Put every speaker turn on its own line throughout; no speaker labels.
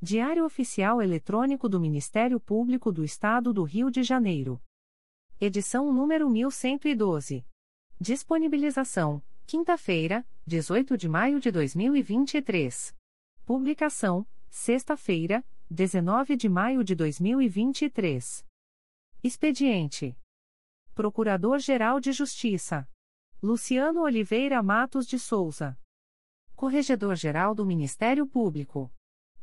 Diário Oficial Eletrônico do Ministério Público do Estado do Rio de Janeiro. Edição número 1112. Disponibilização: quinta-feira, 18 de maio de 2023. Publicação: sexta-feira, 19 de maio de 2023. Expediente: Procurador-Geral de Justiça Luciano Oliveira Matos de Souza. Corregedor-Geral do Ministério Público.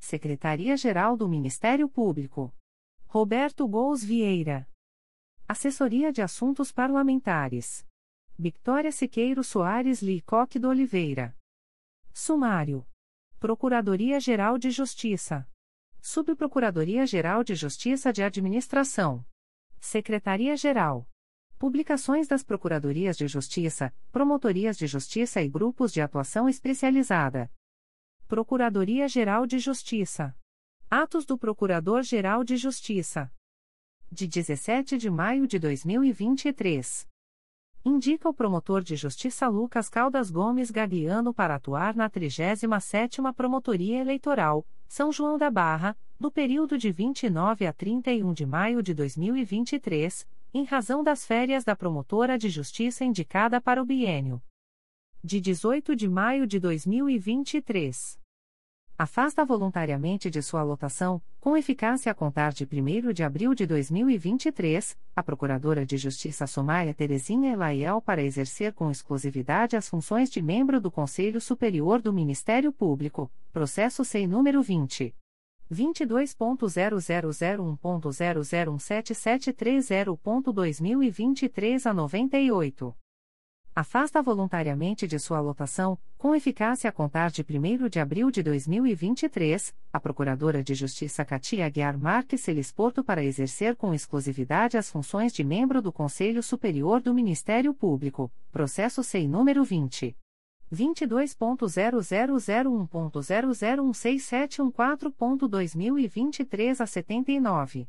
Secretaria-Geral do Ministério Público. Roberto Gous Vieira. Assessoria de Assuntos Parlamentares. Victoria Siqueiro Soares Licoque do Oliveira. Sumário. Procuradoria-Geral de Justiça. Subprocuradoria-Geral de Justiça de Administração. Secretaria-Geral. Publicações das Procuradorias de Justiça, Promotorias de Justiça e Grupos de Atuação Especializada. Procuradoria-Geral de Justiça. Atos do Procurador-Geral de Justiça. De 17 de maio de 2023. Indica o promotor de justiça Lucas Caldas Gomes Gagliano para atuar na 37ª Promotoria Eleitoral, São João da Barra, no período de 29 a 31 de maio de 2023, em razão das férias da promotora de justiça indicada para o biênio. De 18 de maio de 2023 afasta voluntariamente de sua lotação, com eficácia a contar de 1 de abril de 2023, a Procuradora de Justiça Somália Terezinha Elaiel para exercer com exclusividade as funções de membro do Conselho Superior do Ministério Público, processo SEI número 20. 22.0001.0017730.2023 a 98 afasta voluntariamente de sua lotação, com eficácia a contar de 1 de abril de 2023, a Procuradora de Justiça Katia Aguiar Marques Celisporto para exercer com exclusividade as funções de membro do Conselho Superior do Ministério Público, processo SEI número 20. 22.0001.0016714.2023 a 79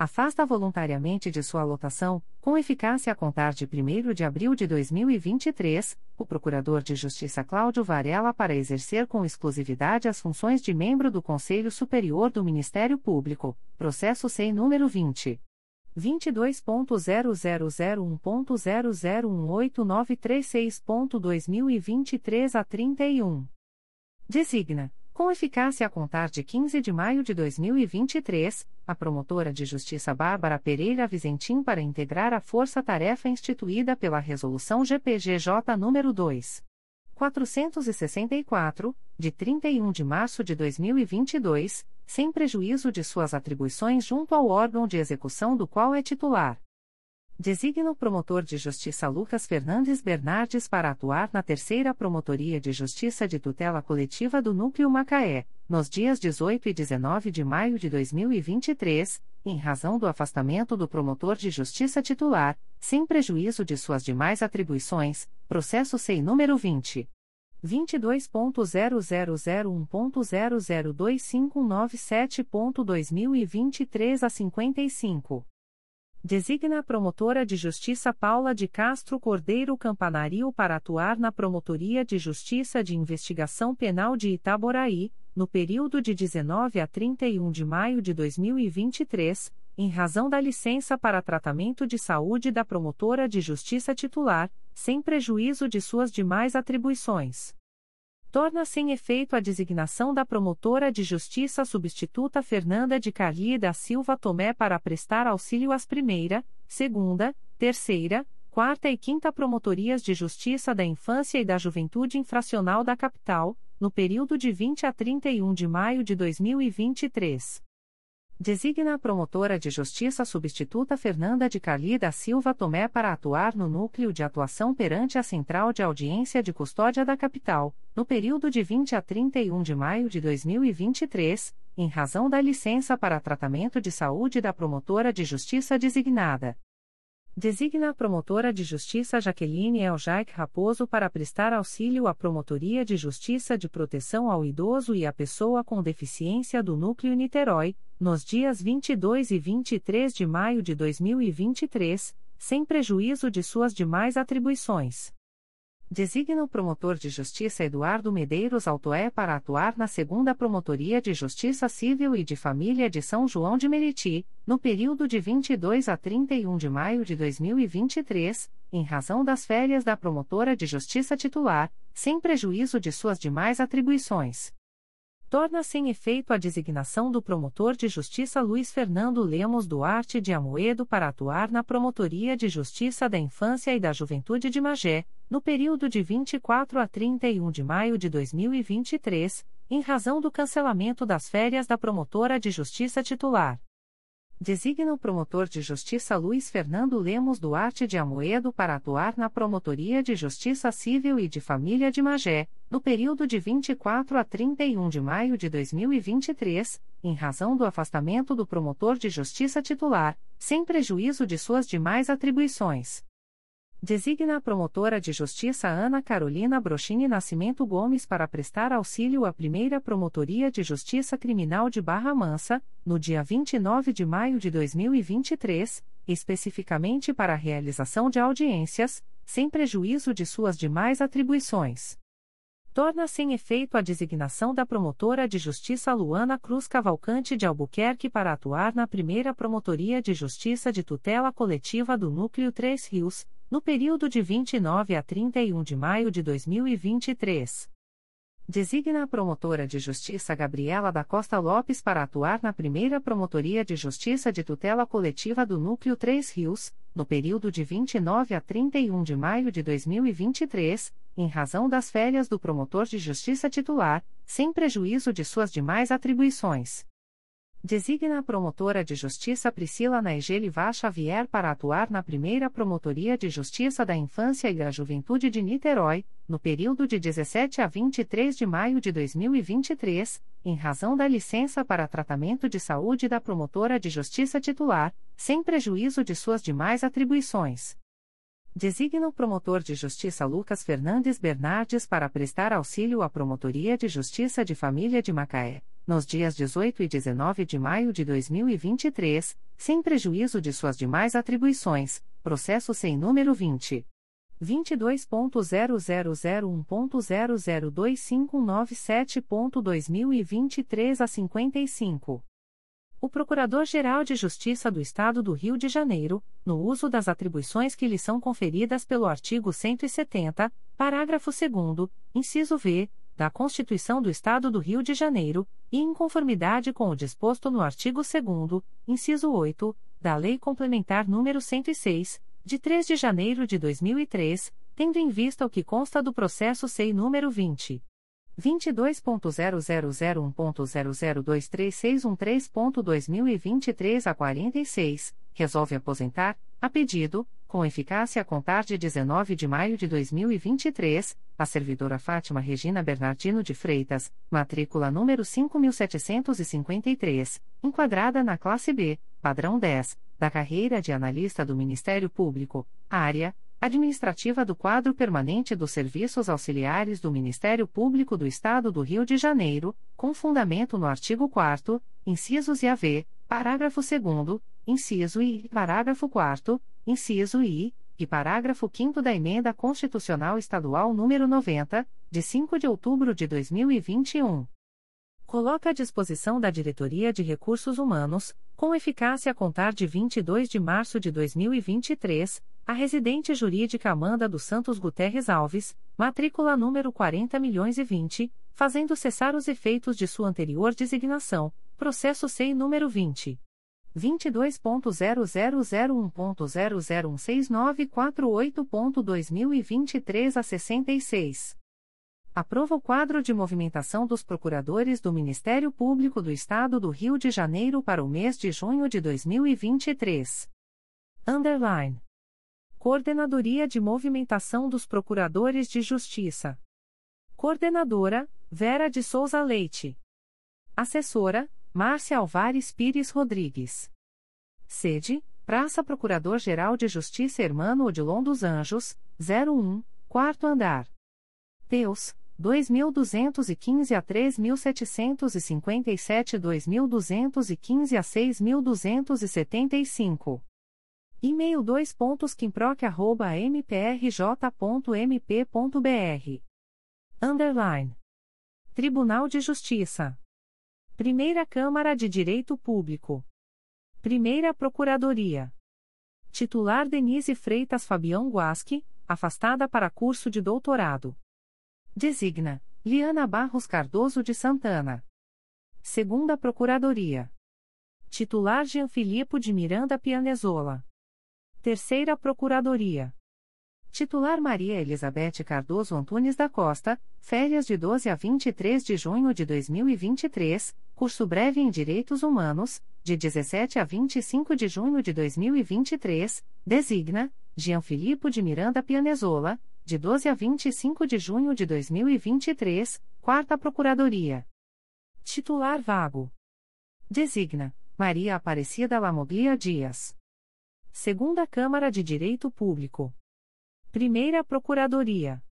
afasta voluntariamente de sua lotação, com eficácia a contar de 1 de abril de 2023, o Procurador de Justiça Cláudio Varela para exercer com exclusividade as funções de membro do Conselho Superior do Ministério Público, processo SEI número 20. 22.0001.0018936.2023 a 31. Designa com eficácia a contar de 15 de maio de 2023, a promotora de justiça Bárbara Pereira Vizentim para integrar a força-tarefa instituída pela Resolução GPGJ nº 2. 464, de 31 de março de 2022, sem prejuízo de suas atribuições junto ao órgão de execução do qual é titular. Designa o promotor de justiça Lucas Fernandes Bernardes para atuar na terceira Promotoria de Justiça de Tutela Coletiva do Núcleo Macaé, nos dias 18 e 19 de maio de 2023, em razão do afastamento do promotor de justiça titular, sem prejuízo de suas demais atribuições, processo SEI número 20. 22.0001.0025197.2023 a 55. Designa a promotora de justiça Paula de Castro Cordeiro Campanario para atuar na Promotoria de Justiça de Investigação Penal de Itaboraí, no período de 19 a 31 de maio de 2023, em razão da licença para tratamento de saúde da promotora de justiça titular, sem prejuízo de suas demais atribuições torna sem efeito a designação da promotora de justiça substituta Fernanda de Carli da Silva Tomé para prestar auxílio às primeira, segunda, terceira, quarta e quinta promotorias de justiça da infância e da juventude infracional da capital, no período de 20 a 31 de maio de 2023. Designa a promotora de justiça substituta Fernanda de Carli da Silva Tomé para atuar no núcleo de atuação perante a Central de Audiência de Custódia da Capital, no período de 20 a 31 de maio de 2023, em razão da licença para tratamento de saúde da promotora de justiça designada. Designa a promotora de justiça Jaqueline Eljaic Raposo para prestar auxílio à Promotoria de Justiça de Proteção ao Idoso e à Pessoa com Deficiência do Núcleo Niterói, nos dias 22 e 23 de maio de 2023, sem prejuízo de suas demais atribuições. Designa o promotor de justiça Eduardo Medeiros Altoé para atuar na segunda Promotoria de Justiça Civil e de Família de São João de Meriti, no período de 22 a 31 de maio de 2023, em razão das férias da promotora de justiça titular, sem prejuízo de suas demais atribuições torna sem efeito a designação do promotor de justiça Luiz Fernando Lemos Duarte de Amoedo para atuar na Promotoria de Justiça da Infância e da Juventude de Magé, no período de 24 a 31 de maio de 2023, em razão do cancelamento das férias da promotora de justiça titular designa o promotor de justiça Luiz Fernando Lemos Duarte de Amoedo para atuar na Promotoria de Justiça Civil e de Família de Magé, no período de 24 a 31 de maio de 2023, em razão do afastamento do promotor de justiça titular, sem prejuízo de suas demais atribuições. Designa a promotora de justiça Ana Carolina Brochini Nascimento Gomes para prestar auxílio à primeira Promotoria de Justiça Criminal de Barra Mansa, no dia 29 de maio de 2023, especificamente para a realização de audiências, sem prejuízo de suas demais atribuições. Torna sem efeito a designação da promotora de justiça Luana Cruz Cavalcante de Albuquerque para atuar na primeira Promotoria de Justiça de Tutela Coletiva do Núcleo Três Rios, no período de 29 a 31 de maio de 2023. Designa a promotora de justiça Gabriela da Costa Lopes para atuar na primeira Promotoria de Justiça de Tutela Coletiva do Núcleo Três Rios, no período de 29 a 31 de maio de 2023, em razão das férias do promotor de justiça titular, sem prejuízo de suas demais atribuições. Designa a promotora de justiça Priscila Naegeli Vá Xavier para atuar na primeira Promotoria de Justiça da Infância e da Juventude de Niterói, no período de 17 a 23 de maio de 2023, em razão da licença para tratamento de saúde da promotora de justiça titular, sem prejuízo de suas demais atribuições. Designa o promotor de justiça Lucas Fernandes Bernardes para prestar auxílio à Promotoria de Justiça de Família de Macaé nos dias 18 e 19 de maio de 2023, sem prejuízo de suas demais atribuições, processo sem número 20. 22.0001.0025197.2023 a 55. O Procurador-Geral de Justiça do Estado do Rio de Janeiro, no uso das atribuições que lhe são conferidas pelo artigo 170, parágrafo 2, inciso V, da Constituição do Estado do Rio de Janeiro, e em conformidade com o disposto no artigo 2 inciso 8, da Lei Complementar nº 106, de 3 de janeiro de 2003, tendo em vista o que consta do processo SEI número 20 22.0001.0023613.2023 a 46, resolve aposentar, a pedido, com eficácia a contar de 19 de maio de 2023, a servidora Fátima Regina Bernardino de Freitas, matrícula número 5753, enquadrada na classe B, padrão 10, da carreira de analista do Ministério Público, área administrativa do quadro permanente dos serviços auxiliares do Ministério Público do Estado do Rio de Janeiro, com fundamento no artigo 4 incisos e AV, parágrafo 2 inciso I, parágrafo 4 inciso I, e parágrafo 5 da Emenda Constitucional Estadual nº 90, de 5 de outubro de 2021. Coloca à disposição da Diretoria de Recursos Humanos, com eficácia a contar de 22 de março de 2023, a residente jurídica Amanda dos Santos Guterres Alves, matrícula número 40.020, fazendo cessar os efeitos de sua anterior designação, processo SEI número 20. 22.0001.0016948.2023 a 66. Aprova o quadro de movimentação dos procuradores do Ministério Público do Estado do Rio de Janeiro para o mês de junho de 2023. Underline. Coordenadoria de Movimentação dos Procuradores de Justiça. Coordenadora, Vera de Souza Leite. Assessora, Márcia Alvares Pires Rodrigues. Sede, Praça Procurador-Geral de Justiça Hermano Odilon dos Anjos, 01, quarto andar. Teus, 2.215 a 3.757 2.215 a 6.275. E-mail 2 pontos mprj.mp.br. Underline. Tribunal de Justiça. Primeira Câmara de Direito Público. Primeira Procuradoria. Titular Denise Freitas Fabião Guasque, afastada para curso de doutorado. Designa Liana Barros Cardoso de Santana. Segunda Procuradoria. Titular Jean Filipe de Miranda Pianezola. Terceira Procuradoria. Titular Maria Elizabeth Cardoso Antunes da Costa, férias de 12 a 23 de junho de 2023, curso breve em Direitos Humanos, de 17 a 25 de junho de 2023, designa Jean Filipe de Miranda Pianezola, de 12 a 25 de junho de 2023, Quarta Procuradoria. Titular vago. Designa Maria Aparecida Lamoglia Dias. Segunda Câmara de Direito Público. Primeira Procuradoria.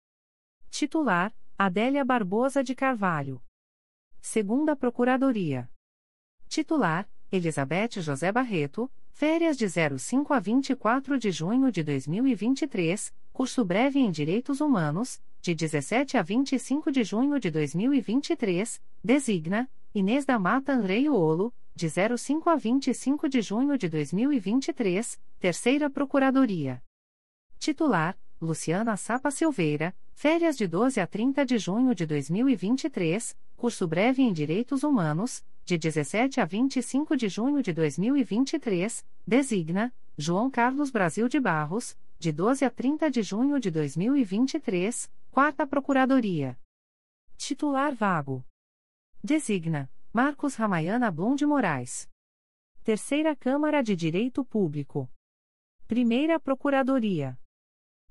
Titular Adélia Barbosa de Carvalho. Segunda Procuradoria. Titular Elizabeth José Barreto, férias de 05 a 24 de junho de 2023, curso breve em Direitos Humanos, de 17 a 25 de junho de 2023, designa Inês da Mata Andrei Olo, de 05 a 25 de junho de 2023, Terceira Procuradoria. Titular: Luciana Sapa Silveira, férias de 12 a 30 de junho de 2023, curso breve em Direitos Humanos, de 17 a 25 de junho de 2023, designa João Carlos Brasil de Barros, de 12 a 30 de junho de 2023, Quarta Procuradoria. Titular vago. Designa Marcos Ramayana Blum de Moraes. Terceira Câmara de Direito Público. Primeira Procuradoria.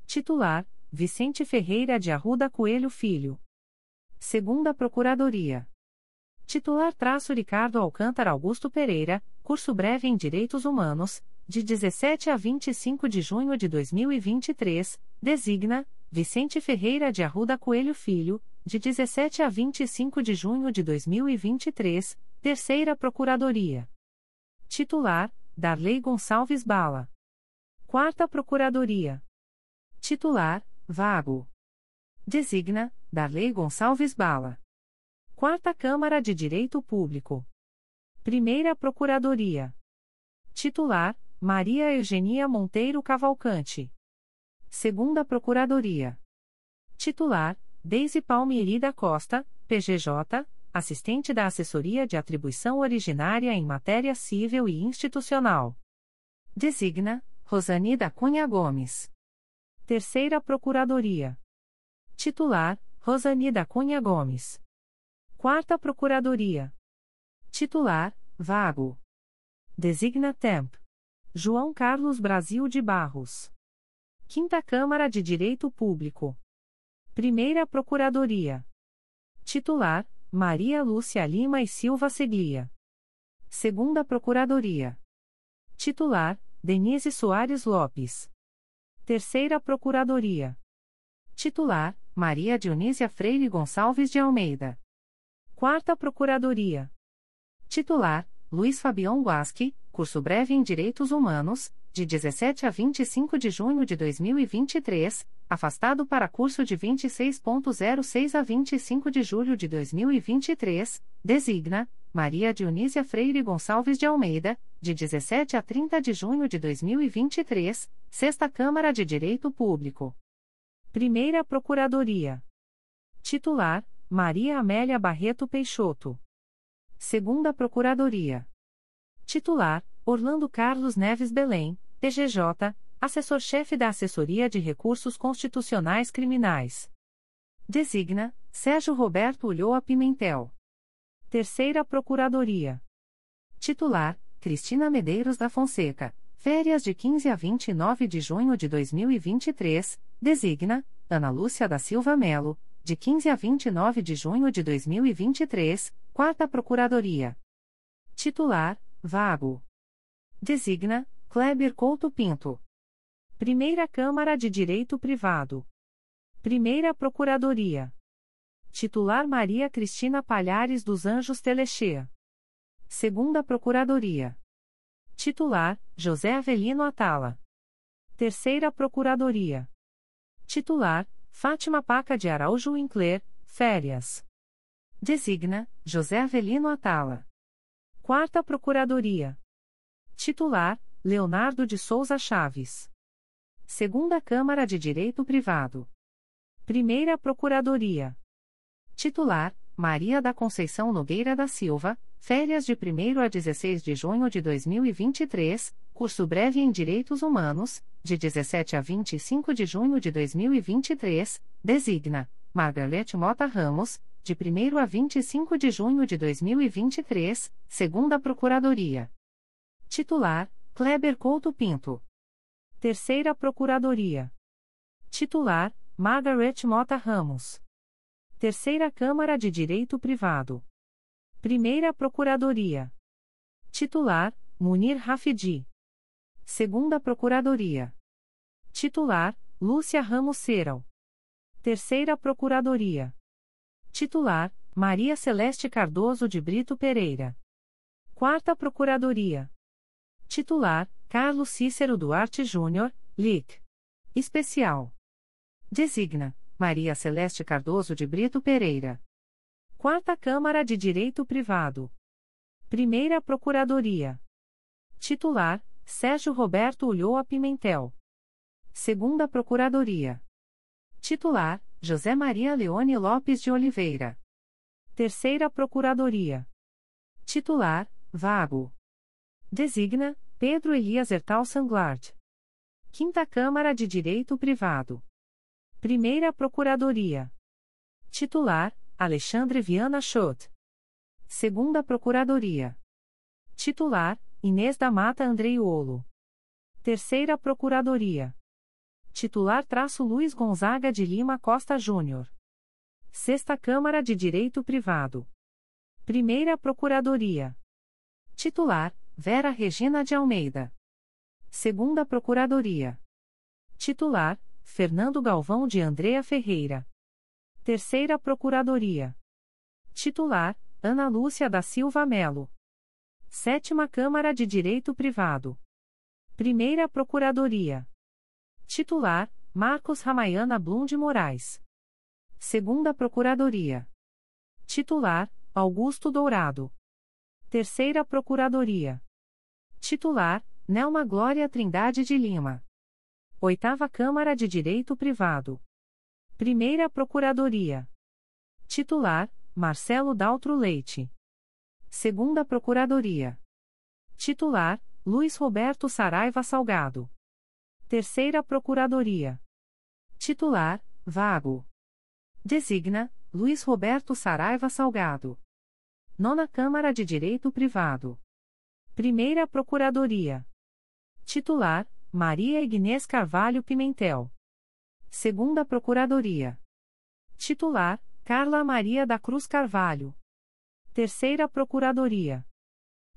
Titular Vicente Ferreira de Arruda Coelho Filho. Segunda Procuradoria. Titular traço Ricardo Alcântara Augusto Pereira, curso breve em Direitos Humanos, de 17 a 25 de junho de 2023, designa Vicente Ferreira de Arruda Coelho Filho, de 17 a 25 de junho de 2023, Terceira Procuradoria. Titular: Darley Gonçalves Bala. Quarta Procuradoria. Titular: Vago. Designa: Darley Gonçalves Bala. Quarta Câmara de Direito Público. Primeira Procuradoria. Titular: Maria Eugenia Monteiro Cavalcante. Segunda Procuradoria. Titular: Deise Palmieri da Costa, PGJ, assistente da Assessoria de Atribuição Originária em Matéria Civil e Institucional. Designa: Rosani da Cunha Gomes. Terceira Procuradoria. Titular: Rosani da Cunha Gomes. Quarta Procuradoria. Titular: Vago. Designa Temp. João Carlos Brasil de Barros. Quinta Câmara de Direito Público. Primeira Procuradoria. Titular: Maria Lúcia Lima e Silva Seglia. Segunda Procuradoria. Titular: Denise Soares Lopes. Terceira Procuradoria. Titular: Maria Dionísia Freire Gonçalves de Almeida. Quarta Procuradoria. Titular: Luiz Fabião Guasque, curso breve em Direitos Humanos, de 17 a 25 de junho de 2023, afastado para curso de 26.06 a 25 de julho de 2023, designa Maria Dionísia Freire Gonçalves de Almeida, de 17 a 30 de junho de 2023, Sexta Câmara de Direito Público. Primeira Procuradoria. Titular: Maria Amélia Barreto Peixoto. Segunda Procuradoria. Titular: Orlando Carlos Neves Belém, PGJ, Assessor-Chefe da Assessoria de Recursos Constitucionais Criminais. Designa: Sérgio Roberto Ulloa Pimentel. Terceira Procuradoria. Titular: Cristina Medeiros da Fonseca. Férias de 15 a 29 de junho de 2023. Designa: Ana Lúcia da Silva Melo. De 15 a 29 de junho de 2023. Quarta Procuradoria. Titular: Vago. Designa: Kleber Couto Pinto. Primeira Câmara de Direito Privado. Primeira Procuradoria. Titular Maria Cristina Palhares dos Anjos Telexea. Segunda Procuradoria. Titular José Avelino Atala. Terceira Procuradoria. Titular Fátima Paca de Araújo Winkler, férias. Designa José Avelino Atala. Quarta Procuradoria. Titular Leonardo de Souza Chaves. Segunda Câmara de Direito Privado. Primeira Procuradoria. Titular: Maria da Conceição Nogueira da Silva, férias de 1 a 16 de junho de 2023, curso breve em Direitos Humanos, de 17 a 25 de junho de 2023, designa Margarete Mota Ramos, de 1 a 25 de junho de 2023, segunda Procuradoria. Titular: Kleber Couto Pinto. Terceira Procuradoria. Titular: Margaret Mota Ramos. Terceira Câmara de Direito Privado. Primeira Procuradoria. Titular: Munir Rafidi. Segunda Procuradoria. Titular: Lúcia Ramos Seral. Terceira Procuradoria. Titular: Maria Celeste Cardoso de Brito Pereira. Quarta Procuradoria. Titular: Carlos Cícero Duarte Júnior, LIC. Especial. Designa Maria Celeste Cardoso de Brito Pereira. Quarta Câmara de Direito Privado. Primeira Procuradoria. Titular: Sérgio Roberto Ulloa Pimentel. Segunda Procuradoria. Titular: José Maria Leone Lopes de Oliveira. Terceira Procuradoria. Titular: Vago. Designa: Pedro Elias Ertal Sanglard. Quinta Câmara de Direito Privado. Primeira Procuradoria. Titular: Alexandre Viana Schott. Segunda Procuradoria. Titular: Inês da Mata Andreiolo. Terceira Procuradoria. Titular traço Luiz Gonzaga de Lima Costa Júnior. Sexta Câmara de Direito Privado. Primeira Procuradoria. Titular: Vera Regina de Almeida. Segunda Procuradoria. Titular: Fernando Galvão de Andrea Ferreira. Terceira Procuradoria. Titular: Ana Lúcia da Silva Melo. Sétima Câmara de Direito Privado. Primeira Procuradoria. Titular: Marcos Ramayana Blum de Moraes. Segunda Procuradoria. Titular: Augusto Dourado. Terceira Procuradoria. Titular: Nelma Glória Trindade de Lima. Oitava Câmara de Direito Privado. Primeira Procuradoria. Titular: Marcelo Daltro Leite. Segunda Procuradoria. Titular: Luiz Roberto Saraiva Salgado. Terceira Procuradoria. Titular: Vago. Designa: Luiz Roberto Saraiva Salgado. Nona Câmara de Direito Privado. Primeira Procuradoria. Titular: Maria Ignês Carvalho Pimentel. Segunda Procuradoria. Titular: Carla Maria da Cruz Carvalho. Terceira Procuradoria.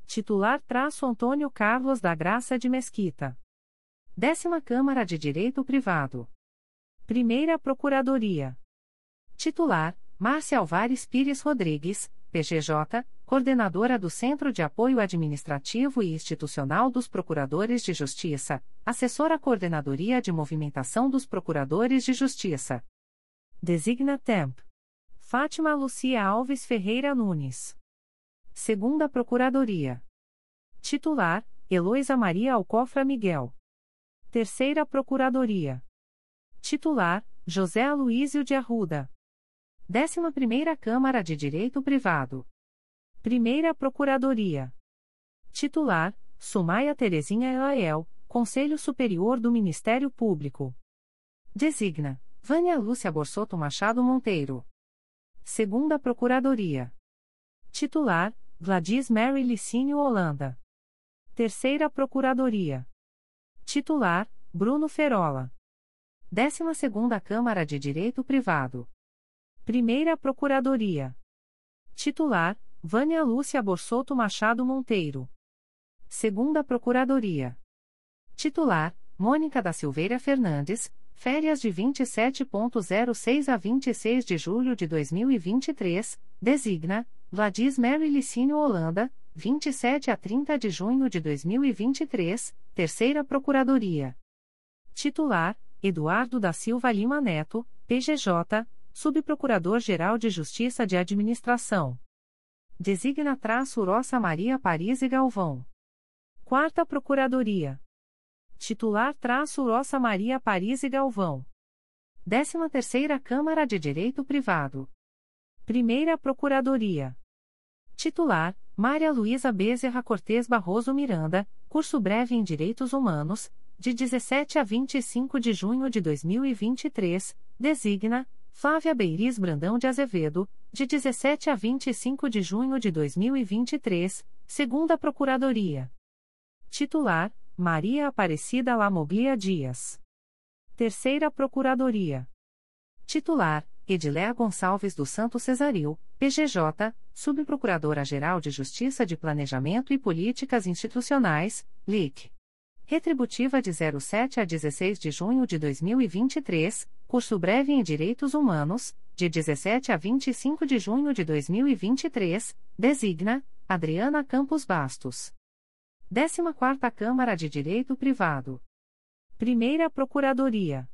Titular: Traço Antônio Carlos da Graça de Mesquita. Décima Câmara de Direito Privado. Primeira Procuradoria. Titular: Márcia Alvares Pires Rodrigues, PGJ, Coordenadora do Centro de Apoio Administrativo e Institucional dos Procuradores de Justiça, Assessora Coordenadoria de Movimentação dos Procuradores de Justiça. Designa Temp. Fátima Lucia Alves Ferreira Nunes. Segunda Procuradoria. Titular: Heloísa Maria Alcofra Miguel. Terceira Procuradoria. Titular: José Aloísio de Arruda. Décima Primeira Câmara de Direito Privado. Primeira Procuradoria. Titular: Sumaia Terezinha Elael, Conselho Superior do Ministério Público. Designa: Vânia Lúcia Borsoto Machado Monteiro. Segunda Procuradoria. Titular: Gladys Mary Licínio Holanda. Terceira Procuradoria. Titular: Bruno Ferola. Décima Segunda Câmara de Direito Privado. Primeira Procuradoria. Titular: Vânia Lúcia Borsoto Machado Monteiro. Segunda Procuradoria. Titular: Mônica da Silveira Fernandes, férias de 27.06 a 26 de julho de 2023, designa Vladis Mary Licínio Holanda, 27 a 30 de junho de 2023, Terceira Procuradoria. Titular: Eduardo da Silva Lima Neto, PGJ, Subprocurador-Geral de Justiça de Administração. Designa traço Maria Paris e Galvão. Quarta Procuradoria. Titular traço Maria Paris e Galvão. Décima Terceira Câmara de Direito Privado. Primeira Procuradoria. Titular, Maria Luísa Bezerra Cortes Barroso Miranda, curso breve em Direitos Humanos, de 17 a 25 de junho de 2023, designa, Flávia Beiris Brandão de Azevedo, de 17 a 25 de junho de 2023, segunda Procuradoria. Titular: Maria Aparecida Lamoglia Dias. Terceira Procuradoria. Titular: Ediléa Gonçalves do Santo Cesaril, PGJ, Subprocuradora-Geral de Justiça de Planejamento e Políticas Institucionais, LIC. Retributiva de 07 a 16 de junho de 2023, curso breve em Direitos Humanos, de 17 a 25 de junho de 2023, designa Adriana Campos Bastos. 14ª Câmara de Direito Privado. Primeira Procuradoria.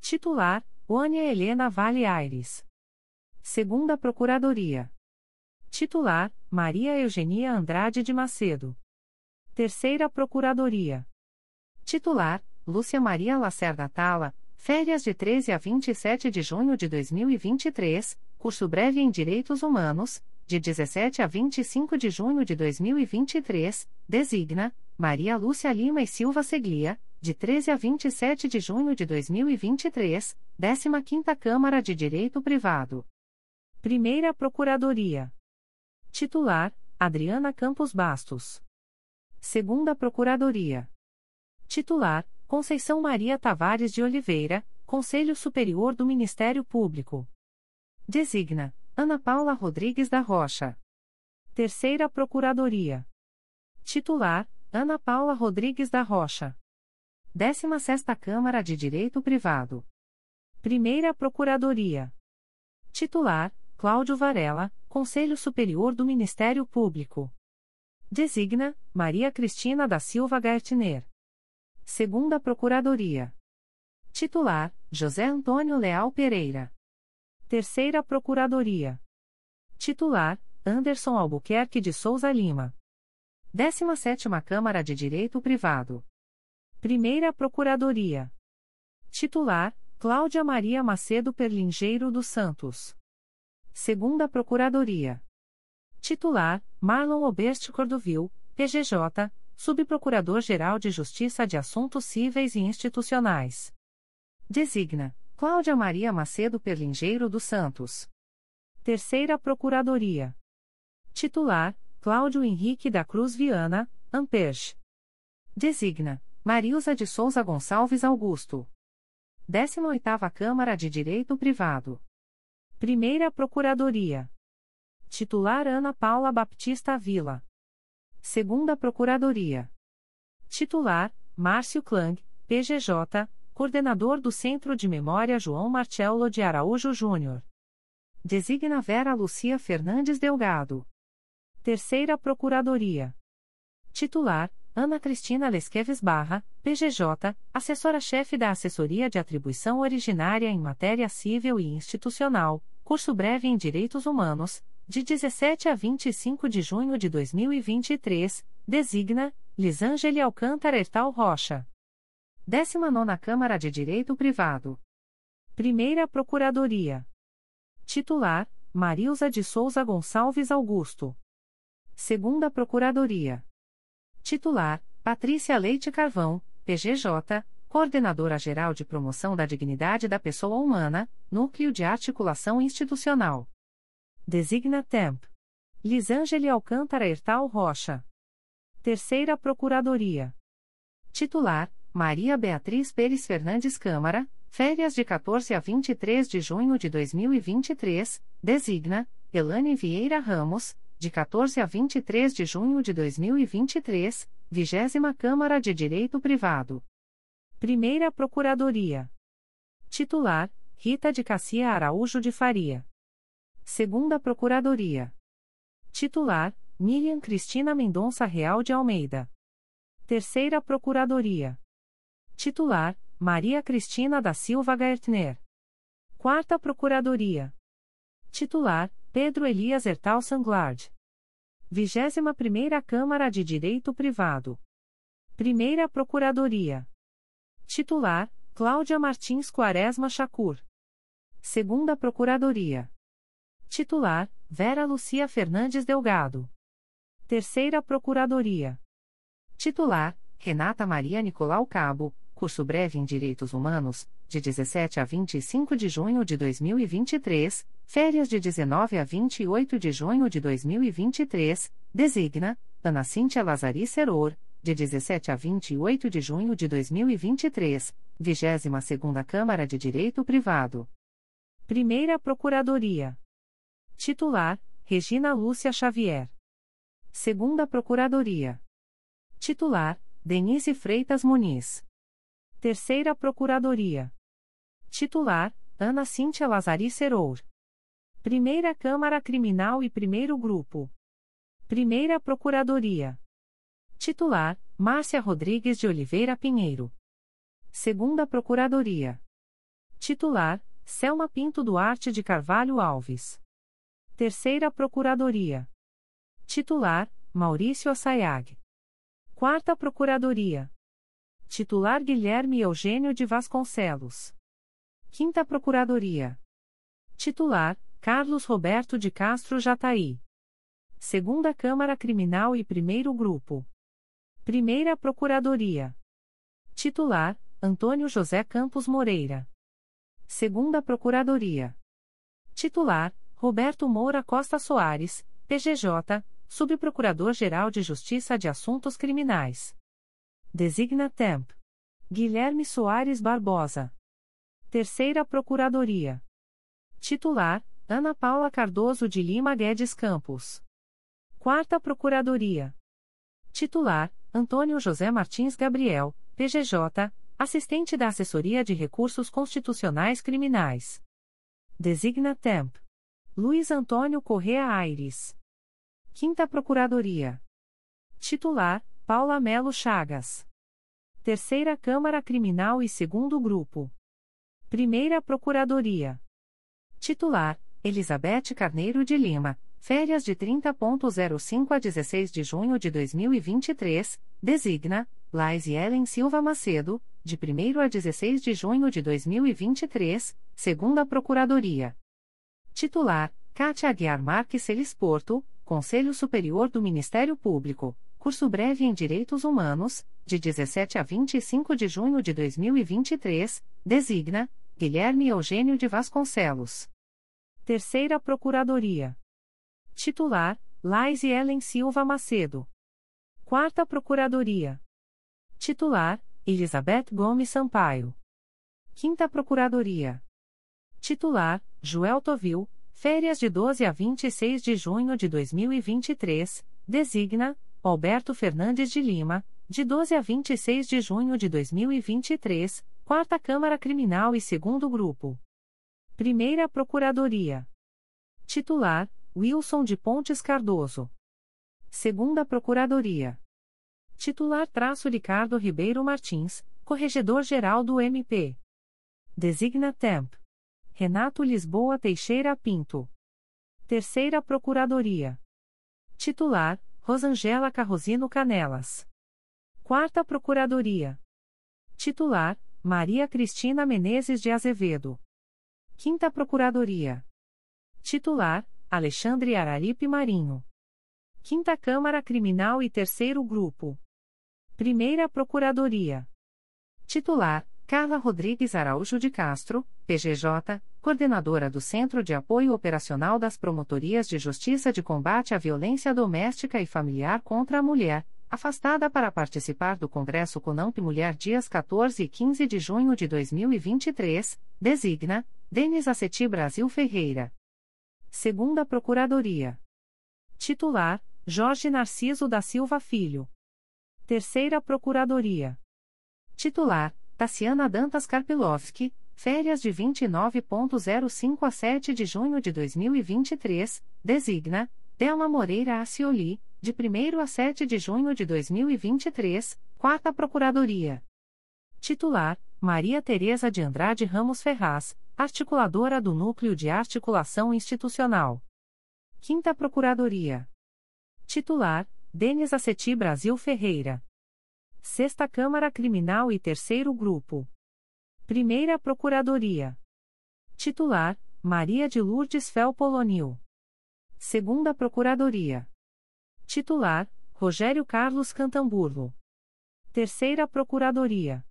Titular: Wânia Helena Vale Aires. Segunda Procuradoria. Titular: Maria Eugenia Andrade de Macedo. Terceira Procuradoria. Titular: Lúcia Maria Lacerda Tala, férias de 13 a 27 de junho de 2023, curso breve em Direitos Humanos, de 17 a 25 de junho de 2023, designa Maria Lúcia Lima e Silva Seglia, de 13 a 27 de junho de 2023, 15ª Câmara de Direito Privado. Primeira Procuradoria. Titular: Adriana Campos Bastos. Segunda Procuradoria. Titular: Conceição Maria Tavares de Oliveira, Conselho Superior do Ministério Público. Designa: Ana Paula Rodrigues da Rocha. Terceira Procuradoria. Titular: Ana Paula Rodrigues da Rocha. 16 Câmara de Direito Privado. Primeira Procuradoria. Titular: Cláudio Varela, Conselho Superior do Ministério Público. Designa: Maria Cristina da Silva Gartner. Segunda Procuradoria. Titular: José Antônio Leal Pereira. Terceira Procuradoria. Titular: Anderson Albuquerque de Souza Lima. 17ª Câmara de Direito Privado. Primeira Procuradoria. Titular: Cláudia Maria Macedo Perlingeiro dos Santos. Segunda Procuradoria. Titular: Marlon Oberst Cordovil, PGJ, Subprocurador-Geral de Justiça de Assuntos Cíveis e Institucionais. Designa Cláudia Maria Macedo Perlingeiro dos Santos. Terceira Procuradoria. Titular: Cláudio Henrique da Cruz Viana, Amperge. Designa Marilza de Souza Gonçalves Augusto. 18ª Câmara de Direito Privado. Primeira Procuradoria. Titular Ana Paula Baptista Vila. Segunda Procuradoria. Titular: Márcio Klang, PGJ, Coordenador do Centro de Memória João Marcelo de Araújo Júnior. Designa Vera Lucia Fernandes Delgado. Terceira Procuradoria. Titular: Ana Cristina Lesqueves Barra, PGJ, assessora-chefe da Assessoria de Atribuição Originária em Matéria Civil e Institucional, curso breve em Direitos Humanos, de 17 a 25 de junho de 2023, designa Lisângele Alcântara Ertal Rocha. 19 Câmara de Direito Privado. Primeira Procuradoria. Titular: Marilza de Souza Gonçalves Augusto. Segunda Procuradoria. Titular: Patrícia Leite Carvão, PGJ, Coordenadora Geral de Promoção da Dignidade da Pessoa Humana, Núcleo de Articulação Institucional. Designa Temp. Lisângele Alcântara Ertal Rocha. Terceira Procuradoria. Titular: Maria Beatriz Pérez Fernandes Câmara, férias de 14 a 23 de junho de 2023, designa Elane Vieira Ramos, de 14 a 23 de junho de 2023, Vigésima Câmara de Direito Privado. Primeira Procuradoria. Titular: Rita de Cassia Araújo de Faria. Segunda Procuradoria. Titular: Miriam Cristina Mendonça Real de Almeida. Terceira Procuradoria. Titular: Maria Cristina da Silva Gaertner. Quarta Procuradoria. Titular: Pedro Elias Ertal Sanglard. 21 Primeira Câmara de Direito Privado. Primeira Procuradoria. Titular: Cláudia Martins Quaresma Chacur. Segunda Procuradoria. Titular: Vera Lucia Fernandes Delgado. Terceira Procuradoria. Titular: Renata Maria Nicolau Cabo, curso breve em Direitos Humanos, de 17 a 25 de junho de 2023, férias de 19 a 28 de junho de 2023, designa Ana Cíntia Lazari Seror, de 17 a 28 de junho de 2023, 22ª Câmara de Direito Privado. Primeira Procuradoria. Titular: Regina Lúcia Xavier. Segunda Procuradoria. Titular: Denise Freitas Muniz. Terceira Procuradoria. Titular: Ana Cíntia Lazari Serour. Primeira Câmara Criminal e Primeiro Grupo. Primeira Procuradoria. Titular: Márcia Rodrigues de Oliveira Pinheiro. Segunda Procuradoria. Titular: Selma Pinto Duarte de Carvalho Alves. Terceira Procuradoria. Titular: Maurício Assayag. Quarta Procuradoria. Titular Guilherme Eugênio de Vasconcelos. Quinta Procuradoria. Titular: Carlos Roberto de Castro Jataí. Segunda Câmara Criminal e Primeiro Grupo. Primeira Procuradoria. Titular: Antônio José Campos Moreira. Segunda Procuradoria. Titular: Roberto Moura Costa Soares, PGJ, Subprocurador-Geral de Justiça de Assuntos Criminais. Designa Temp. Guilherme Soares Barbosa. Terceira Procuradoria. Titular: Ana Paula Cardoso de Lima Guedes Campos. Quarta Procuradoria. Titular: Antônio José Martins Gabriel, PGJ, assistente da Assessoria de Recursos Constitucionais Criminais. Designa Temp. Luiz Antônio Correa Aires. Quinta Procuradoria. Titular: Paula Melo Chagas. Terceira Câmara Criminal e Segundo Grupo. Primeira Procuradoria. Titular: Elizabeth Carneiro de Lima. Férias de 30.05 a 16 de junho de 2023. Designa: Laise Ellen Silva Macedo, de 1 a 16 de junho de 2023, segunda Procuradoria. Titular: Cátia Aguiar Marques Celis Porto, Conselho Superior do Ministério Público curso breve em Direitos Humanos, de 17 a 25 de junho de 2023, designa Guilherme Eugênio de Vasconcelos. Terceira Procuradoria. Titular: Laise Ellen Silva Macedo. Quarta Procuradoria. Titular: Elizabeth Gomes Sampaio. Quinta Procuradoria. Titular: Joel Tovil, férias de 12 a 26 de junho de 2023, designa Alberto Fernandes de Lima, de 12 a 26 de junho de 2023, Quarta Câmara Criminal e Segundo Grupo. Primeira Procuradoria. Titular: Wilson de Pontes Cardoso. Segunda Procuradoria. Titular traço Ricardo Ribeiro Martins, Corregedor-Geral do MP. Designa Temp. Renato Lisboa Teixeira Pinto. Terceira Procuradoria. Titular, Rosangela Carrosino Canelas. Quarta Procuradoria. Titular, Maria Cristina Menezes de Azevedo. Quinta Procuradoria. Titular, Alexandre Araripe Marinho. Quinta Câmara Criminal e Terceiro Grupo. Primeira Procuradoria. Titular: Carla Rodrigues Araújo de Castro, PGJ, coordenadora do Centro de Apoio Operacional das Promotorias de Justiça de Combate à Violência Doméstica e Familiar contra a Mulher, afastada para participar do Congresso Conamp Mulher dias 14 e 15 de junho de 2023, designa Denis Aceti Brasil Ferreira. Segunda Procuradoria. Titular: Jorge Narciso da Silva Filho. Terceira Procuradoria. Titular: Tassiana Dantas Karpilovski, férias de 29.05 a 7 de junho de 2023, designa Delma Moreira Acioli, de 1 a 7 de junho de 2023, Quarta Procuradoria. Titular: Maria Tereza de Andrade Ramos Ferraz, articuladora do Núcleo de Articulação Institucional. Quinta Procuradoria. Titular: Denis Aceti Brasil Ferreira. Sexta Câmara Criminal e Terceiro Grupo. Primeira Procuradoria. Titular: Maria de Lourdes Fel Polonil. Segunda Procuradoria. Titular: Rogério Carlos Cantamburlo. Terceira Procuradoria.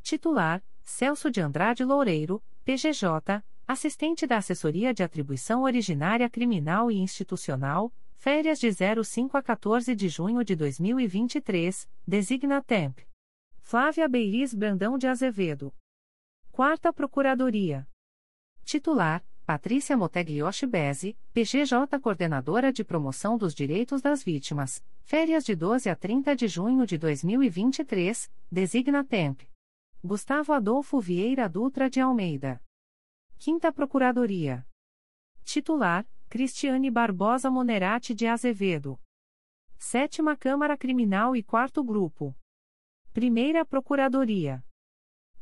Titular: Celso de Andrade Loureiro, PGJ, assistente da Assessoria de Atribuição Originária Criminal e Institucional, Férias de 05 a 14 de junho de 2023, designa Temp. Flávia Beiris Brandão de Azevedo. Quarta Procuradoria. Titular: Patrícia Moteglioshi Beze, PGJ Coordenadora de Promoção dos Direitos das Vítimas, férias de 12 a 30 de junho de 2023, designa Temp. Gustavo Adolfo Vieira Dutra de Almeida. Quinta Procuradoria. Titular: Cristiane Barbosa Monerati de Azevedo. Sétima Câmara Criminal e Quarto Grupo. Primeira Procuradoria.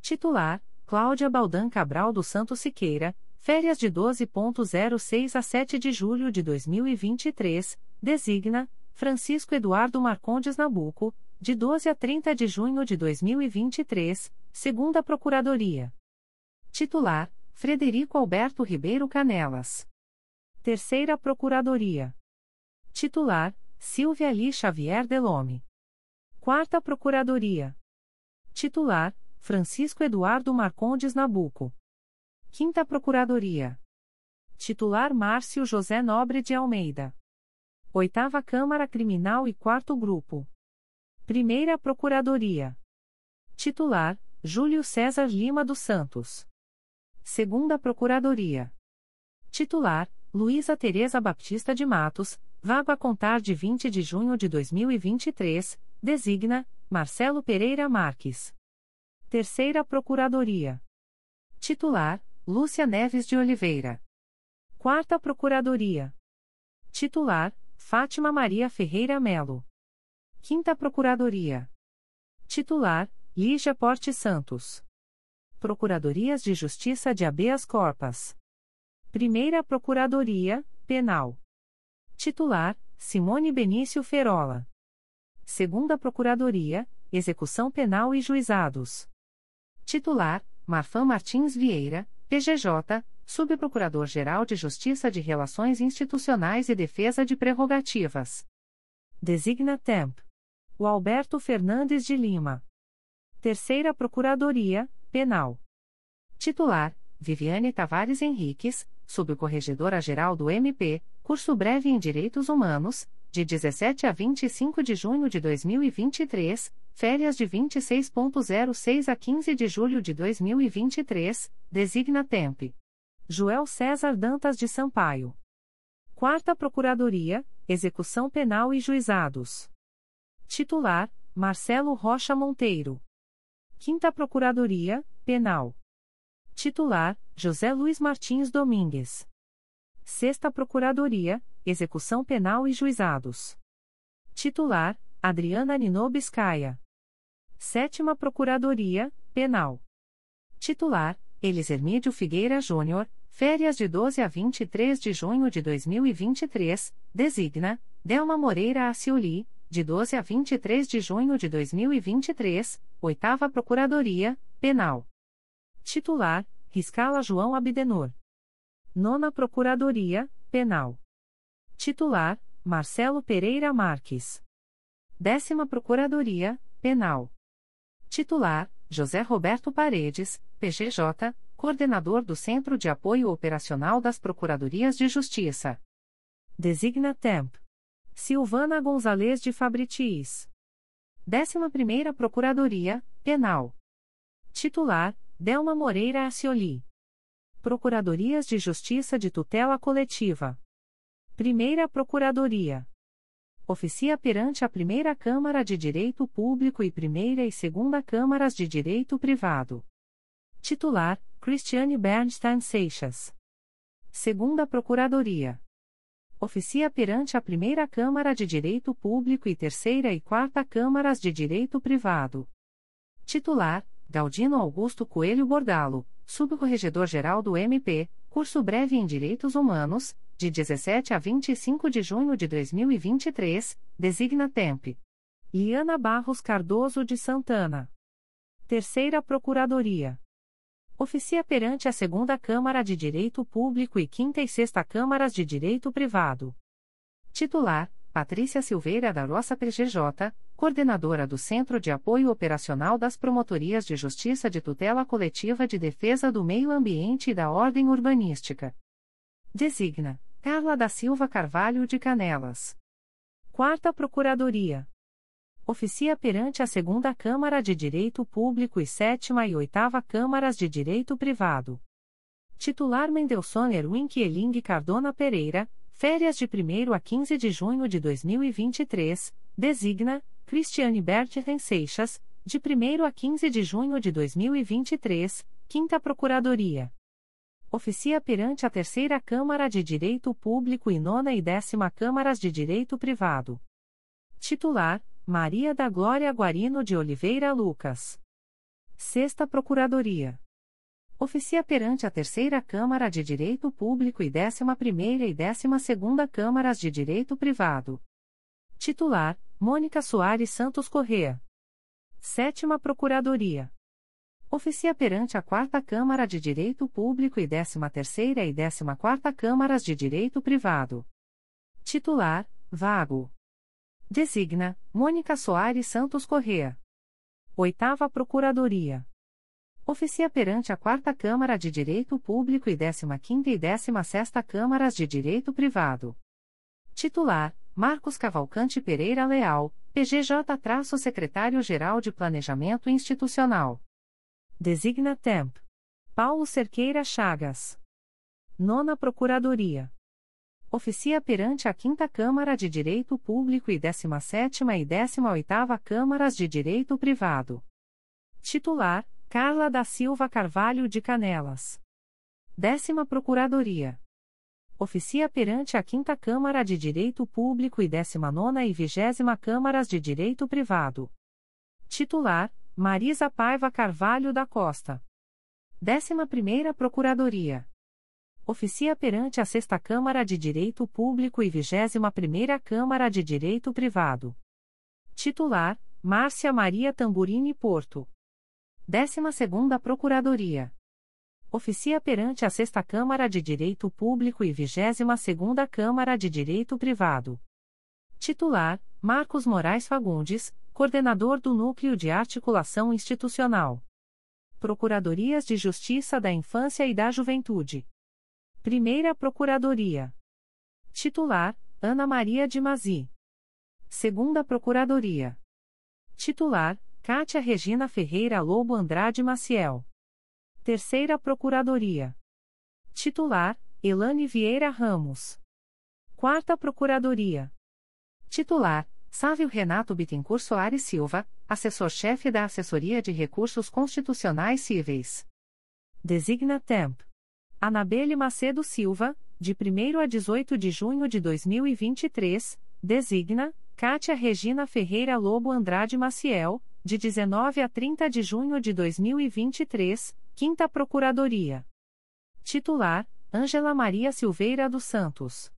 Titular: Cláudia Baldan Cabral do Santo Siqueira, férias de 12.06 a 7 de julho de 2023, designa Francisco Eduardo Marcondes Nabuco, de 12 a 30 de junho de 2023, segunda Procuradoria. Titular: Frederico Alberto Ribeiro Canelas. Terceira Procuradoria. Titular: Silvia Ali Xavier Delome. Quarta Procuradoria. Titular: Francisco Eduardo Marcondes Nabuco. Quinta Procuradoria. Titular: Márcio José Nobre de Almeida. Oitava Câmara Criminal e Quarto Grupo. Primeira Procuradoria. Titular: Júlio César Lima dos Santos. Segunda Procuradoria. Titular: Luísa Tereza Baptista de Matos, vago a contar de 20 de junho de 2023, designa Marcelo Pereira Marques. Terceira Procuradoria. Titular: Lúcia Neves de Oliveira. Quarta Procuradoria. Titular: Fátima Maria Ferreira Melo. Quinta Procuradoria. Titular: Lígia Porte Santos. Procuradorias de Justiça de Abeas Corpas. Primeira Procuradoria, Penal. Titular: Simone Benício Ferola. Segunda Procuradoria, Execução Penal e Juizados. Titular: Marfã Martins Vieira, PGJ, Subprocurador-Geral de Justiça de Relações Institucionais e Defesa de Prerrogativas. Designa Temp. O Alberto Fernandes de Lima. Terceira Procuradoria, Penal. Titular: Viviane Tavares Henriques, Subcorregedora-Geral do MP, curso breve em Direitos Humanos, de 17 a 25 de junho de 2023, férias de 26.06 a 15 de julho de 2023, designa Temp. Joel César Dantas de Sampaio. Quarta Procuradoria, Execução Penal e Juizados. Titular: Marcelo Rocha Monteiro. Quinta Procuradoria, Penal. Titular: José Luiz Martins Domingues. Sexta Procuradoria, Execução Penal e Juizados. Titular: Adriana Ninobiscaia. Sétima Procuradoria, Penal. Titular: Elis Hermídio Figueira Júnior, férias de 12 a 23 de junho de 2023, designa, Delma Moreira Acioli, de 12 a 23 de junho de 2023, Oitava Procuradoria, Penal. Titular: Riscala João Abdenor. Nona Procuradoria, Penal. Titular: Marcelo Pereira Marques. Décima Procuradoria, Penal. Titular: José Roberto Paredes, PGJ, Coordenador do Centro de Apoio Operacional das Procuradorias de Justiça. Designa Temp. Silvana Gonzalez de Fabritis. 11ª Procuradoria, Penal. Titular, Delma Moreira Acioli. Procuradorias de Justiça de Tutela Coletiva. Primeira Procuradoria. Oficia perante a Primeira Câmara de Direito Público e Primeira e Segunda Câmaras de Direito Privado. Titular, Cristiane Bernstein Seixas. Segunda Procuradoria oficia perante a Primeira Câmara de Direito Público e Terceira e Quarta Câmaras de Direito Privado. Titular: Galdino Augusto Coelho Bordalo, Subcorregedor-Geral do MP, curso breve em Direitos Humanos, de 17 a 25 de junho de 2023, designa Temp. Liana Barros Cardoso de Santana. Terceira Procuradoria oficia perante a Segunda Câmara de Direito Público e Quinta e Sexta Câmaras de Direito Privado. Titular: Patrícia Silveira da Roça PGJ, coordenadora do Centro de Apoio Operacional das Promotorias de Justiça de Tutela Coletiva de Defesa do Meio Ambiente e da Ordem Urbanística. Designa: Carla da Silva Carvalho de Canelas. Quarta Procuradoria oficia perante a Segunda Câmara de Direito Público e Sétima e Oitava Câmaras de Direito Privado. Titular Mendelssohn Erwin Kieling Cardona Pereira, férias de 1 a 15 de junho de 2023, designa, Cristiane Berthen Seixas, de 1 a 15 de junho de 2023, Quinta Procuradoria. Oficia perante a Terceira Câmara de Direito Público e Nona e Décima Câmaras de Direito Privado. Titular, Maria da Glória Guarino de Oliveira Lucas. Sexta Procuradoria. Oficia perante a Terceira Câmara de Direito Público e Décima Primeira e Décima Segunda Câmaras de Direito Privado. Titular, Mônica Soares Santos Correa. Sétima Procuradoria. Oficia perante a Quarta Câmara de Direito Público e Décima Terceira e Décima Quarta Câmaras de Direito Privado. Titular, Vago. Designa, Mônica Soares Santos Correa. Oitava Procuradoria. Oficia perante a Quarta Câmara de Direito Público e 15ª e 16ª Câmaras de Direito Privado. Titular, Marcos Cavalcante Pereira Leal, PGJ-Secretário-Geral de Planejamento Institucional. Designa Temp. Paulo Cerqueira Chagas. Nona Procuradoria oficia perante a 5 Câmara de Direito Público e 17 e 18 Câmaras de Direito Privado. Titular: Carla da Silva Carvalho de Canelas. Décima Procuradoria. Oficia perante a 5 Câmara de Direito Público e 19 e 20 Câmaras de Direito Privado. Titular: Marisa Paiva Carvalho da Costa. Décima Primeira Procuradoria oficia perante a Sexta Câmara de Direito Público e 21 Primeira Câmara de Direito Privado. Titular: Márcia Maria Tamburini Porto. 12 Segunda Procuradoria. Oficia perante a Sexta Câmara de Direito Público e 22 Segunda Câmara de Direito Privado. Titular: Marcos Moraes Fagundes, coordenador do Núcleo de Articulação Institucional. Procuradorias de Justiça da Infância e da Juventude. Primeira Procuradoria. Titular: Ana Maria de Mazi. Segunda Procuradoria. Titular: Cátia Regina Ferreira Lobo Andrade Maciel. Terceira Procuradoria. Titular: Elane Vieira Ramos. Quarta Procuradoria. Titular: Sávio Renato Bittencourt Soares Silva, assessor-chefe da Assessoria de Recursos Constitucionais Cíveis. Designa Temp. Anabelle Macedo Silva, de 1 a 18 de junho de 2023, designa Kátia Regina Ferreira Lobo Andrade Maciel, de 19 a 30 de junho de 2023, Quinta Procuradoria. Titular: Ângela Maria Silveira dos Santos.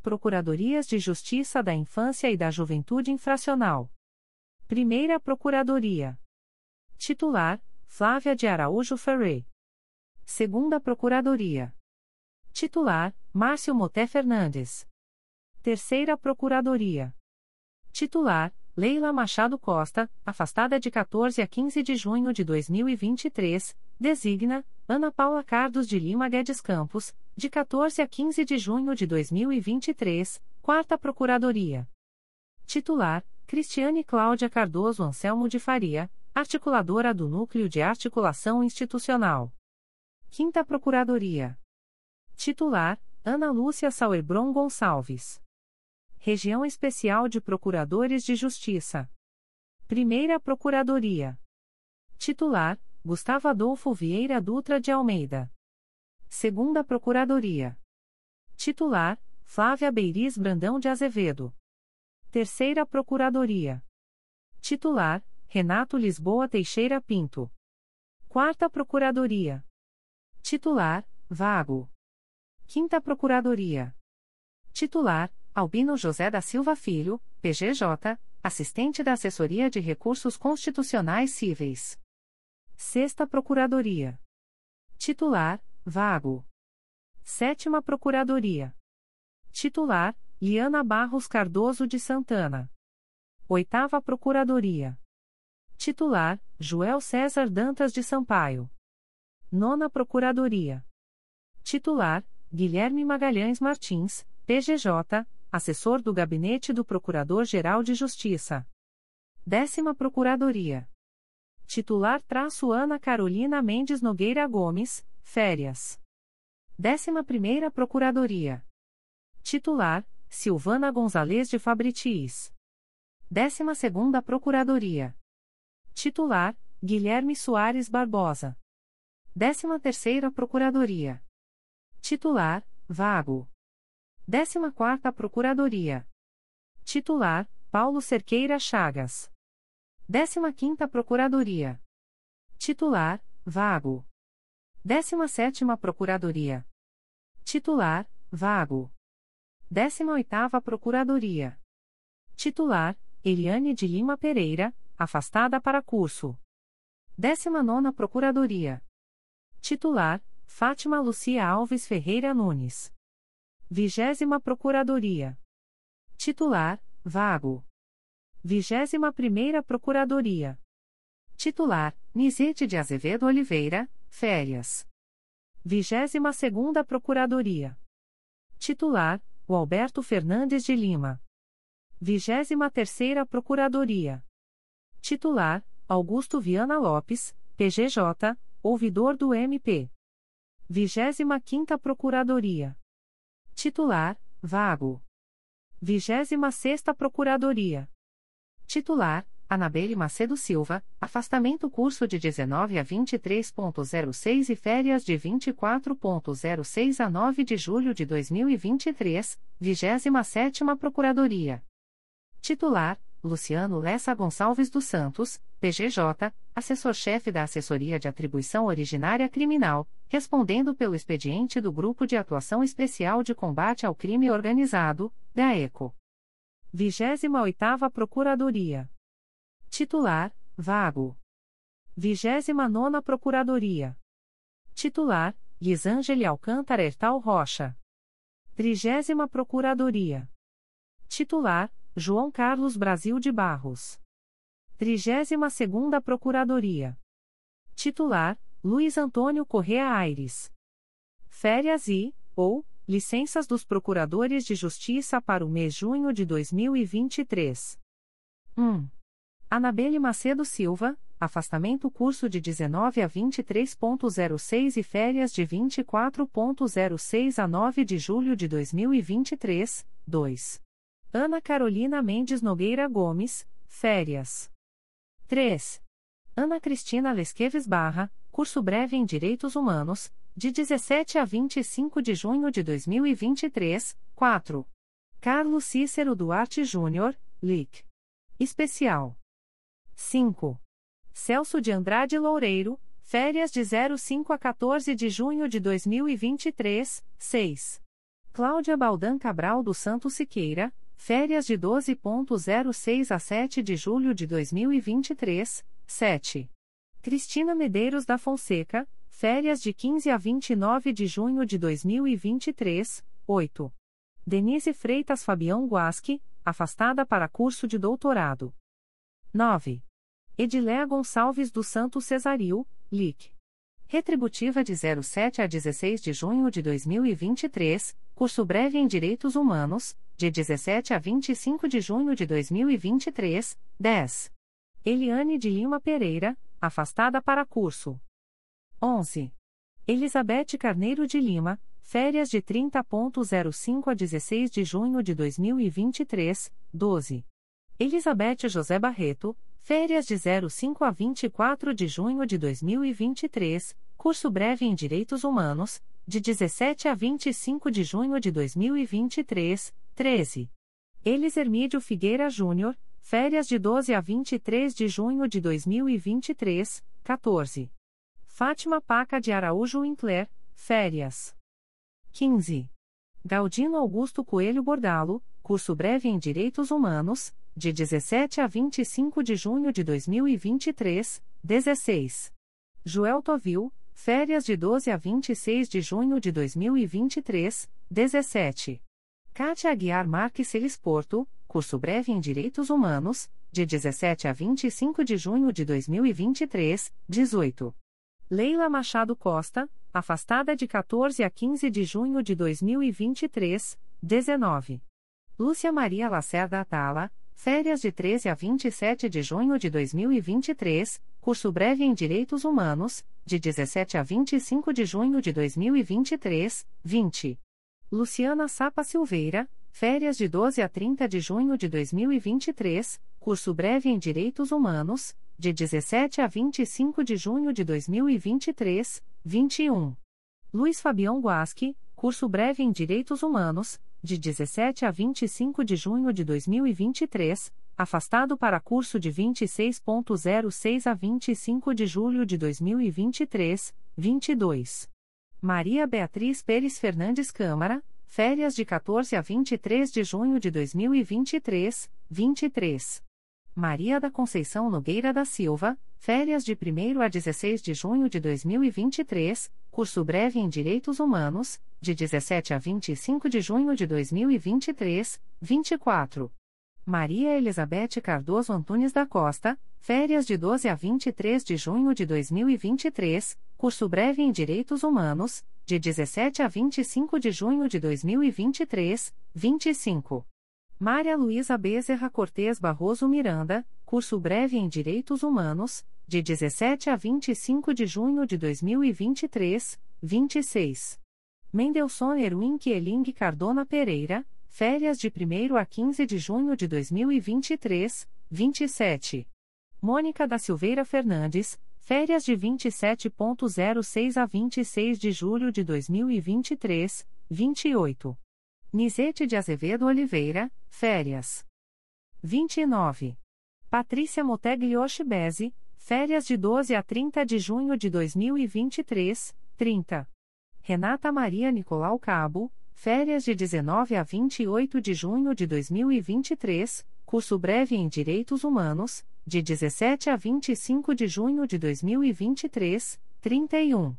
Procuradorias de Justiça da Infância e da Juventude Infracional. Primeira Procuradoria. Titular: Flávia de Araújo Ferreira. Segunda Procuradoria. Titular: Márcio Moté Fernandes. Terceira Procuradoria. Titular: Leila Machado Costa, afastada de 14 a 15 de junho de 2023, designa Ana Paula Cardos de Lima Guedes Campos, de 14 a 15 de junho de 2023, Quarta Procuradoria. Titular: Cristiane Cláudia Cardoso Anselmo de Faria, articuladora do Núcleo de Articulação Institucional. Quinta Procuradoria. Titular: Ana Lúcia Sauerbron Gonçalves. Região Especial de Procuradores de Justiça. Primeira Procuradoria. Titular: Gustavo Adolfo Vieira Dutra de Almeida. Segunda Procuradoria. Titular: Flávia Beiriz Brandão de Azevedo. Terceira Procuradoria. Titular: Renato Lisboa Teixeira Pinto. Quarta Procuradoria. Titular: Vago. Quinta Procuradoria. Titular: Albino José da Silva Filho, PGJ, assistente da Assessoria de Recursos Constitucionais Cíveis. Sexta Procuradoria. Titular: Vago. Sétima Procuradoria. Titular: Liana Barros Cardoso de Santana. Oitava Procuradoria. Titular: Joel César Dantas de Sampaio. Nona Procuradoria. Titular: Guilherme Magalhães Martins, PGJ, assessor do Gabinete do Procurador-Geral de Justiça. Décima Procuradoria. Titular traço Ana Carolina Mendes Nogueira Gomes, férias. Décima Primeira Procuradoria. Titular, Silvana Gonzalez de Fabritis. Décima Segunda Procuradoria. Titular, Guilherme Soares Barbosa. Décima Terceira Procuradoria. Titular, Vago. 14ª Procuradoria. Titular: Paulo Cerqueira Chagas. 15ª Procuradoria. Titular: Vago. 17ª Procuradoria. Titular: Vago. 18ª Procuradoria. Titular: Eliane de Lima Pereira, afastada para curso. 19ª Procuradoria. Titular: Fátima Lucia Alves Ferreira Nunes. Vigésima Procuradoria. Titular: Vago. Vigésima Primeira Procuradoria. Titular: Nizete de Azevedo Oliveira, Férias. Vigésima Segunda Procuradoria. Titular: o Alberto Fernandes de Lima. Vigésima Terceira Procuradoria. Titular: Augusto Viana Lopes, PGJ, ouvidor do MP. Vigésima Quinta Procuradoria. Titular: Vago. 26 Procuradoria. Titular: Anabelle Macedo Silva, afastamento curso de 19 a 23.06 e férias de 24.06 a 9 de julho de 2023, 27 Procuradoria. Titular: Luciano Lessa Gonçalves dos Santos, PGJ, assessor-chefe da Assessoria de Atribuição Originária Criminal, respondendo pelo expediente do Grupo de Atuação Especial de Combate ao Crime Organizado, GAECO. 28ª Procuradoria. Titular: Vago. 29ª Procuradoria. Titular: Lisângele Alcântara Ertal Rocha. 30 Procuradoria. Titular: João Carlos Brasil de Barros. 32ª Procuradoria. Titular: Luiz Antônio Correa Aires. Férias e, ou, licenças dos Procuradores de Justiça para o mês junho de 2023. 1. Anabelle Macedo Silva, afastamento curso de 19 a 23.06 e férias de 24.06 a 9 de julho de 2023. 2. Ana Carolina Mendes Nogueira Gomes, férias. 3. Ana Cristina Lesqueves Barra, curso breve em Direitos Humanos, de 17 a 25 de junho de 2023. 4. Carlos Cícero Duarte Júnior, LIC. Especial. 5. Celso de Andrade Loureiro, férias de 05 a 14 de junho de 2023, 6. Cláudia Baldan Cabral do Santo Siqueira, férias de 12.06 a 7 de julho de 2023, 7. Cristina Medeiros da Fonseca, férias de 15 a 29 de junho de 2023, 8. Denise Freitas Fabião Guasque, afastada para curso de doutorado. 9. Ediléa Gonçalves do Santo Cesaril, LIC. Retributiva de 07 a 16 de junho de 2023, curso breve em Direitos Humanos, de 17 a 25 de junho de 2023, 10. Eliane de Lima Pereira, afastada para curso. 11. Elizabeth Carneiro de Lima, férias de 30.05 a 16 de junho de 2023, 12. Elizabeth José Barreto, Férias de 05 a 24 de junho de 2023, curso breve em Direitos Humanos, de 17 a 25 de junho de 2023, 13. Elis Hermídio Figueira Júnior, férias de 12 a 23 de junho de 2023, 14. Fátima Paca de Araújo Winkler, férias. 15. Galdino Augusto Coelho Bordalo, curso breve em Direitos Humanos, de 17 a 25 de junho de 2023, 16. Joel Tovil, férias de 12 a 26 de junho de 2023, 17. Kátia Aguiar Marques Celis Porto, curso breve em Direitos Humanos, de 17 a 25 de junho de 2023, 18. Leila Machado Costa, afastada de 14 a 15 de junho de 2023, 19. Lúcia Maria Lacerda Atala, Férias de 13 a 27 de junho de 2023, curso breve em Direitos Humanos, de 17 a 25 de junho de 2023, 20. Luciana Sapa Silveira, férias de 12 a 30 de junho de 2023, curso breve em Direitos Humanos, de 17 a 25 de junho de 2023, 21. Luiz Fabião Guasque, curso breve em Direitos Humanos, de 17 a 25 de junho de 2023, afastado para curso de 26.06 a 25 de julho de 2023, 22. Maria Beatriz Pérez Fernandes Câmara, férias de 14 a 23 de junho de 2023, 23. Maria da Conceição Nogueira da Silva, férias de 1 a 16 de junho de 2023, curso breve em Direitos Humanos, de 17 a 25 de junho de 2023, 24. Maria Elizabeth Cardoso Antunes da Costa, férias de 12 a 23 de junho de 2023, curso breve em Direitos Humanos, de 17 a 25 de junho de 2023, 25. Maria Luísa Bezerra Cortes Barroso Miranda, curso breve em Direitos Humanos, de 17 a 25 de junho de 2023, 26. Mendelssohn Erwin Kieling Cardona Pereira, férias de 1 a 15 de junho de 2023, 27. Mônica da Silveira Fernandes, férias de 27.06 a 26 de julho de 2023, 28. Nisete de Azevedo Oliveira, férias. 29. Patrícia Bezzi, Férias de 12 a 30 de junho de 2023, 30. Renata Maria Nicolau Cabo, férias de 19 a 28 de junho de 2023, curso breve em Direitos Humanos, de 17 a 25 de junho de 2023, 31.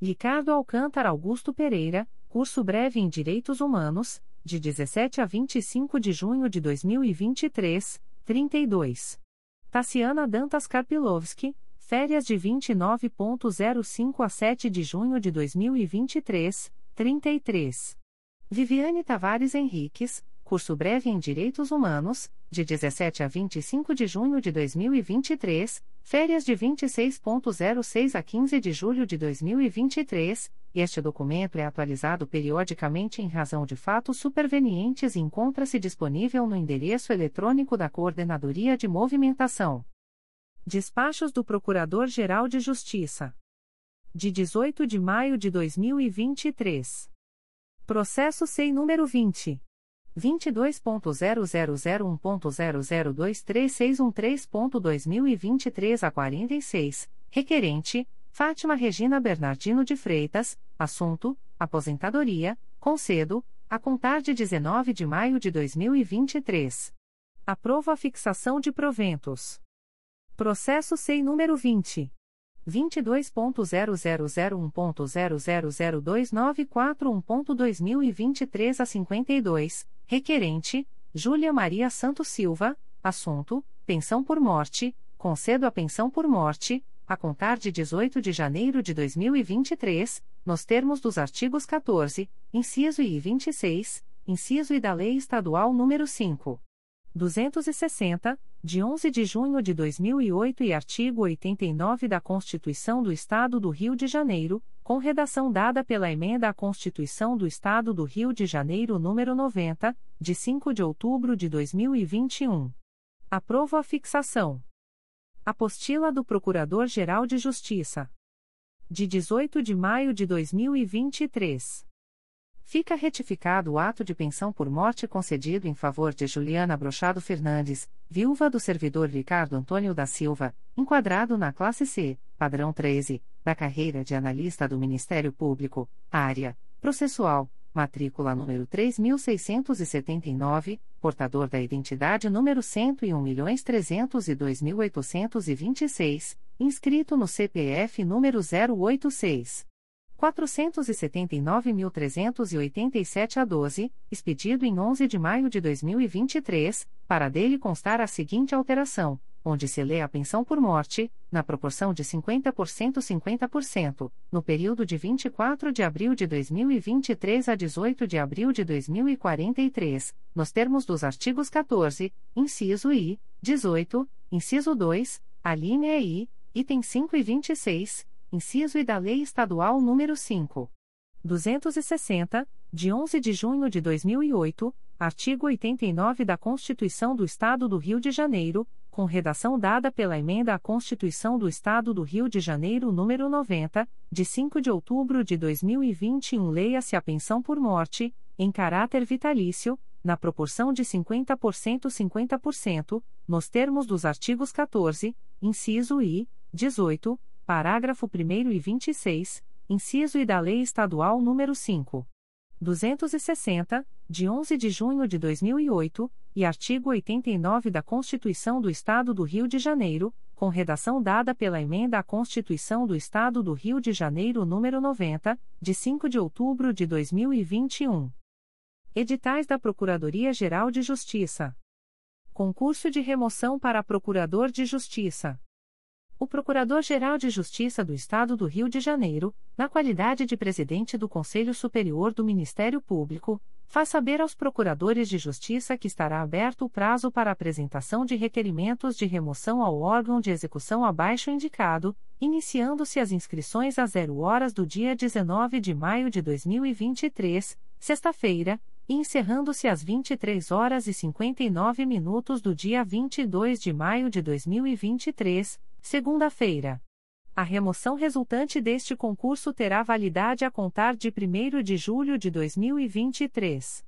Ricardo Alcântara Augusto Pereira, curso breve em Direitos Humanos, de 17 a 25 de junho de 2023, 32. Tassiana Dantas Karpilovski, férias de 29.05 a 7 de junho de 2023, 33. Viviane Tavares Henriques, curso breve em Direitos Humanos, de 17 a 25 de junho de 2023, férias de 26.06 a 15 de julho de 2023. Este documento é atualizado periodicamente em razão de fatos supervenientes e encontra-se disponível no endereço eletrônico da Coordenadoria de Movimentação. Despachos do Procurador-Geral de Justiça. De 18 de maio de 2023. Processo SEI número 20. 22.0001.0023613.2023 a 46, requerente, Fátima Regina Bernardino de Freitas, assunto, aposentadoria, concedo, a contar de 19 de maio de 2023. Aprovo a fixação de proventos. Processo SEI número 20. 22.0001.0002941.2023 a 52, requerente, Júlia Maria Santos Silva, assunto, pensão por morte, concedo a pensão por morte, a contar de 18 de janeiro de 2023, nos termos dos artigos 14, inciso e 26, inciso e da Lei Estadual nº 5. 260, de 11 de junho de 2008 e artigo 89 da Constituição do Estado do Rio de Janeiro, com redação dada pela emenda à Constituição do Estado do Rio de Janeiro número 90, de 5 de outubro de 2021. Aprovo a fixação. Apostila do Procurador-Geral de Justiça. De 18 de maio de 2023. Fica retificado o ato de pensão por morte concedido em favor de Juliana Brochado Fernandes, viúva do servidor Ricardo Antônio da Silva, enquadrado na classe C, padrão 13, da carreira de analista do Ministério Público, área processual, matrícula número 3679, portador da identidade número 101.302.826, inscrito no CPF número 086 479.387 a 12, expedido em 11 de maio de 2023, para dele constar a seguinte alteração, onde se lê a pensão por morte, na proporção de 50% 50%, no período de 24 de abril de 2023 a 18 de abril de 2043, nos termos dos artigos 14, inciso I, 18, inciso 2, alínea I, item 5 e 26, inciso e da Lei Estadual nº 5. 260, de 11 de junho de 2008, artigo 89 da Constituição do Estado do Rio de Janeiro, com redação dada pela emenda à Constituição do Estado do Rio de Janeiro número 90, de 5 de outubro de 2021, leia-se a pensão por morte, em caráter vitalício, na proporção de 50% 50%, nos termos dos artigos 14, inciso I, 18, Parágrafo 1 e 26, inciso e da Lei Estadual nº 5. 260, de 11 de junho de 2008, e artigo 89 da Constituição do Estado do Rio de Janeiro, com redação dada pela emenda à Constituição do Estado do Rio de Janeiro nº 90, de 5 de outubro de 2021. Editais da Procuradoria-Geral de Justiça. Concurso de remoção para Procurador de Justiça. O Procurador-Geral de Justiça do Estado do Rio de Janeiro, na qualidade de presidente do Conselho Superior do Ministério Público, faz saber aos procuradores de justiça que estará aberto o prazo para apresentação de requerimentos de remoção ao órgão de execução abaixo indicado, iniciando-se as inscrições às 0 horas do dia 19 de maio de 2023, sexta-feira, e encerrando-se às 23 horas e 59 minutos do dia 22 de maio de 2023 segunda-feira. A remoção resultante deste concurso terá validade a contar de 1 de julho de 2023.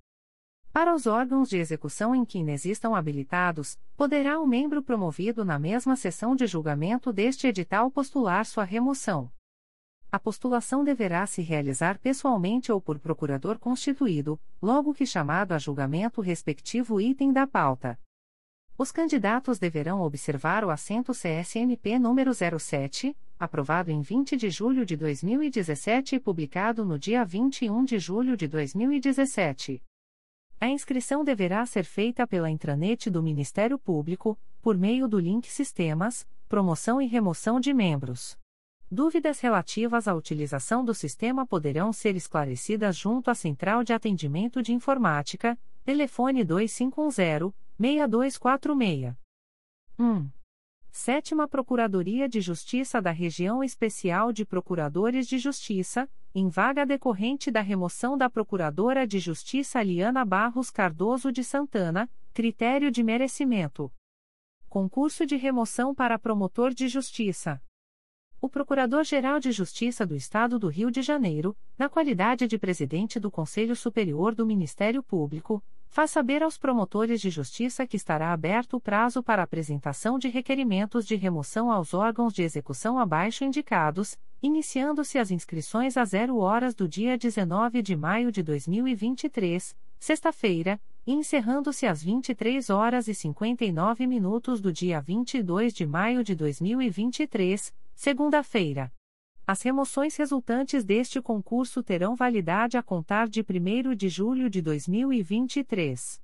Para os órgãos de execução em que inexistam habilitados, poderá o membro promovido na mesma sessão de julgamento deste edital postular sua remoção. A postulação deverá se realizar pessoalmente ou por procurador constituído, logo que chamado a julgamento o respectivo item da pauta. Os candidatos deverão observar o assento CSMP número 07, aprovado em 20 de julho de 2017 e publicado no dia 21 de julho de 2017. A inscrição deverá ser feita pela intranet do Ministério Público, por meio do link Sistemas, Promoção e Remoção de Membros. Dúvidas relativas à utilização do sistema poderão ser esclarecidas junto à Central de Atendimento de Informática, telefone 2510 6246. 1. Sétima Procuradoria de Justiça da Região Especial de Procuradores de Justiça, em vaga decorrente da remoção da Procuradora de Justiça Liana Barros Cardoso de Santana, critério de merecimento. Concurso de remoção para promotor de justiça. O Procurador-Geral de Justiça do Estado do Rio de Janeiro, na qualidade de presidente do Conselho Superior do Ministério Público, faz saber aos promotores de justiça que estará aberto o prazo para apresentação de requerimentos de remoção aos órgãos de execução abaixo indicados, iniciando-se as inscrições a zero horas do dia 19 de maio de 2023, sexta-feira, e encerrando-se às 23 horas e 59 minutos do dia 22 de maio de 2023, segunda-feira. As remoções resultantes deste concurso terão validade a contar de 1 de julho de 2023.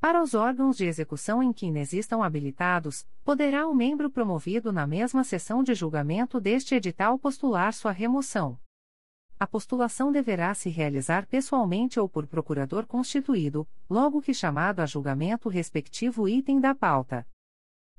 Para os órgãos de execução em que inexistam habilitados, poderá o membro promovido na mesma sessão de julgamento deste edital postular sua remoção. A postulação deverá se realizar pessoalmente ou por procurador constituído, logo que chamado a julgamento o respectivo item da pauta.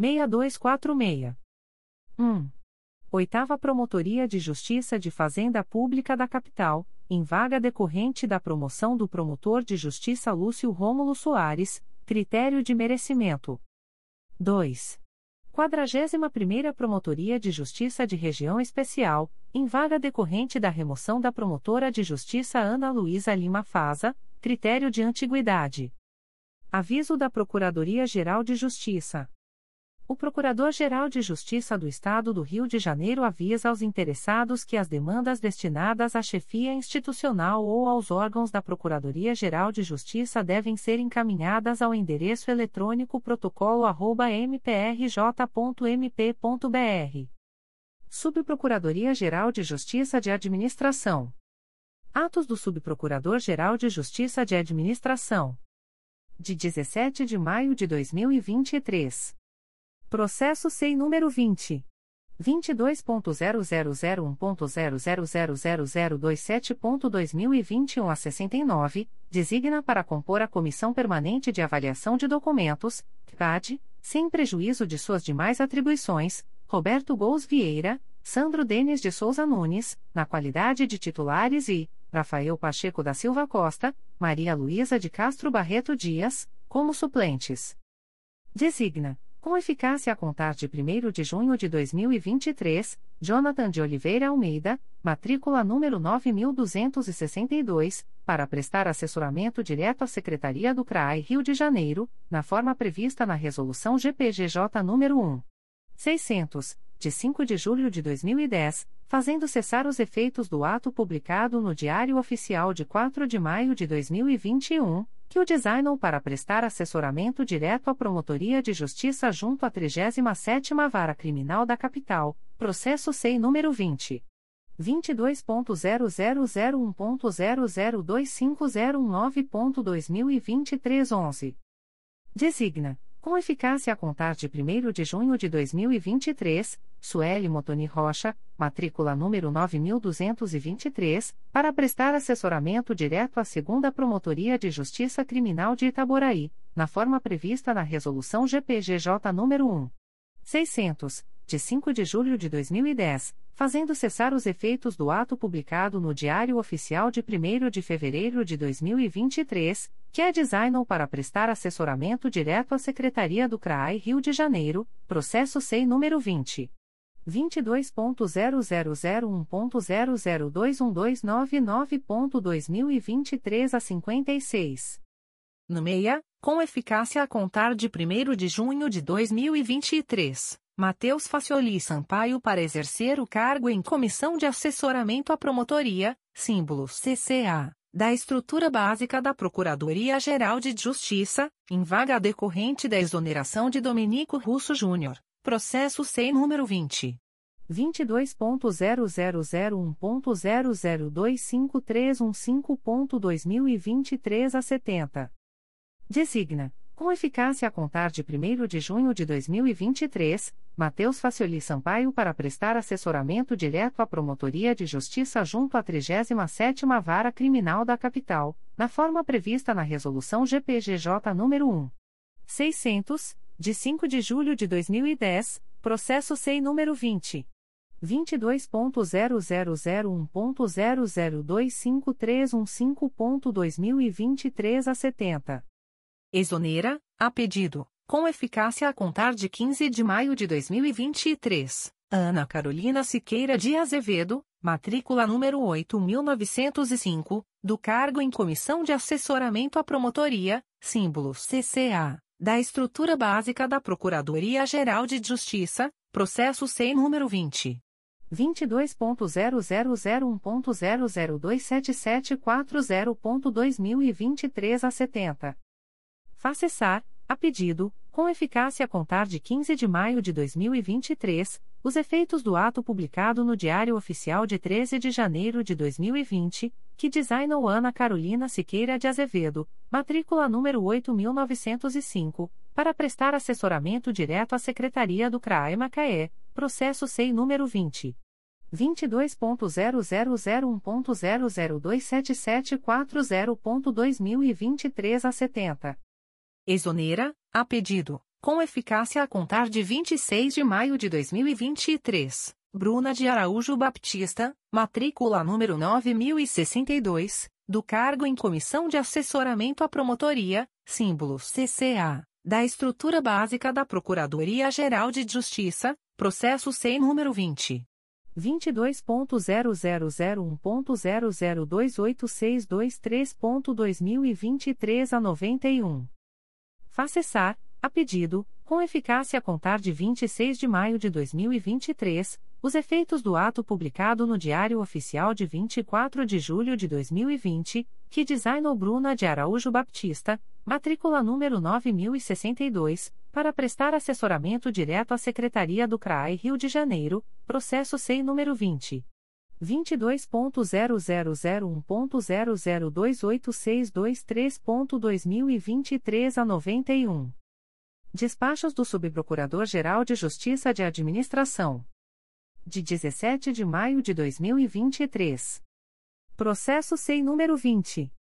6246. 1. Oitava Promotoria de Justiça de Fazenda Pública da Capital, em vaga decorrente da promoção do promotor de justiça Lúcio Rômulo Soares, critério de merecimento. 2. Quadragésima Primeira Promotoria de Justiça de Região Especial, em vaga decorrente da remoção da promotora de justiça Ana Luísa Lima Faza, critério de antiguidade. Aviso da Procuradoria-Geral de Justiça. O Procurador-Geral de Justiça do Estado do Rio de Janeiro avisa aos interessados que as demandas destinadas à chefia institucional ou aos órgãos da Procuradoria-Geral de Justiça devem ser encaminhadas ao endereço eletrônico protocolo@mprj.mp.br. Subprocuradoria-Geral de Justiça de Administração. Atos do Subprocurador-Geral de Justiça de Administração. De 17 de maio de 2023. Processo SEI número 20. 22.0001.0000027.2021 a 69, designa para compor a Comissão Permanente de Avaliação de Documentos, CAD, sem prejuízo de suas demais atribuições, Roberto Gous Vieira, Sandro Denis de Souza Nunes, na qualidade de titulares e Rafael Pacheco da Silva Costa, Maria Luísa de Castro Barreto Dias, como suplentes. Designa com eficácia a contar de 1 de junho de 2023, Jonathan de Oliveira Almeida, matrícula número 9262, para prestar assessoramento direto à Secretaria do CRAI Rio de Janeiro, na forma prevista na Resolução GPGJ nº 1. 600, de 5 de julho de 2010, fazendo cessar os efeitos do ato publicado no Diário Oficial de 4 de maio de 2021 que o designou para prestar assessoramento direto à Promotoria de Justiça junto à 37ª Vara Criminal da Capital, processo SEI número 20. 22.0001.0025019.2023 11. Designa com eficácia a contar de 1 de junho de 2023, Sueli Motoni Rocha, matrícula número 9223, para prestar assessoramento direto à Segunda Promotoria de Justiça Criminal de Itaboraí, na forma prevista na Resolução GPGJ nº 1. 600, de 5 de julho de 2010, fazendo cessar os efeitos do ato publicado no Diário Oficial de 1 de fevereiro de 2023, que é designou para prestar assessoramento direto à Secretaria do CRAI Rio de Janeiro, processo SEI número 20. 22.0001.0021299.2023 a 56. No MEIA, com eficácia a contar de 1 de junho de 2023. Mateus Facioli Sampaio para exercer o cargo em Comissão de Assessoramento à Promotoria, símbolo CCA, da estrutura básica da Procuradoria-Geral de Justiça, em vaga decorrente da exoneração de Domenico Russo Júnior, processo SEI número 20. 22.0001.0025315.2023 a 70. Designa com eficácia a contar de 1 de junho de 2023, Mateus Facioli Sampaio para prestar assessoramento direto à Promotoria de Justiça junto à 37ª Vara Criminal da Capital, na forma prevista na Resolução GPGJ nº 1. 600, de 5 de julho de 2010, processo SEI número 20. 22.0001.0025315.2023 a 70. Exonera, a pedido, com eficácia a contar de 15 de maio de 2023, Ana Carolina Siqueira de Azevedo, matrícula número 8905, do cargo em Comissão de Assessoramento à Promotoria, símbolo CCA, da Estrutura Básica da Procuradoria-Geral de Justiça, processo SEI número 20. 22.0001.0027740.2023 a 70. Faça cessar, a pedido, com eficácia a contar de 15 de maio de 2023, os efeitos do ato publicado no Diário Oficial de 13 de janeiro de 2020, que designou Ana Carolina Siqueira de Azevedo, matrícula número 8905, para prestar assessoramento direto à Secretaria do CRAE Macaé, processo SEI número 20. 22.0001.0027740.2023 a 70. Exonera, a pedido, com eficácia a contar de 26 de maio de 2023, Bruna de Araújo Baptista, matrícula número 9062, do cargo em Comissão de Assessoramento à Promotoria, símbolo CCA, da Estrutura Básica da Procuradoria-Geral de Justiça, processo SEI número 20. 22.0001.0028623.2023 a 91. Faça cessar, a pedido, com eficácia a contar de 26 de maio de 2023, os efeitos do ato publicado no Diário Oficial de 24 de julho de 2020, que designou Bruna de Araújo Baptista, matrícula número 9062, para prestar assessoramento direto à Secretaria do CRAI Rio de Janeiro, processo SEI número 20. 22.0001.0028623.2023 a 91. Despachos do Subprocurador-Geral de Justiça de Administração. De 17 de maio de 2023. Processo SEI número 20.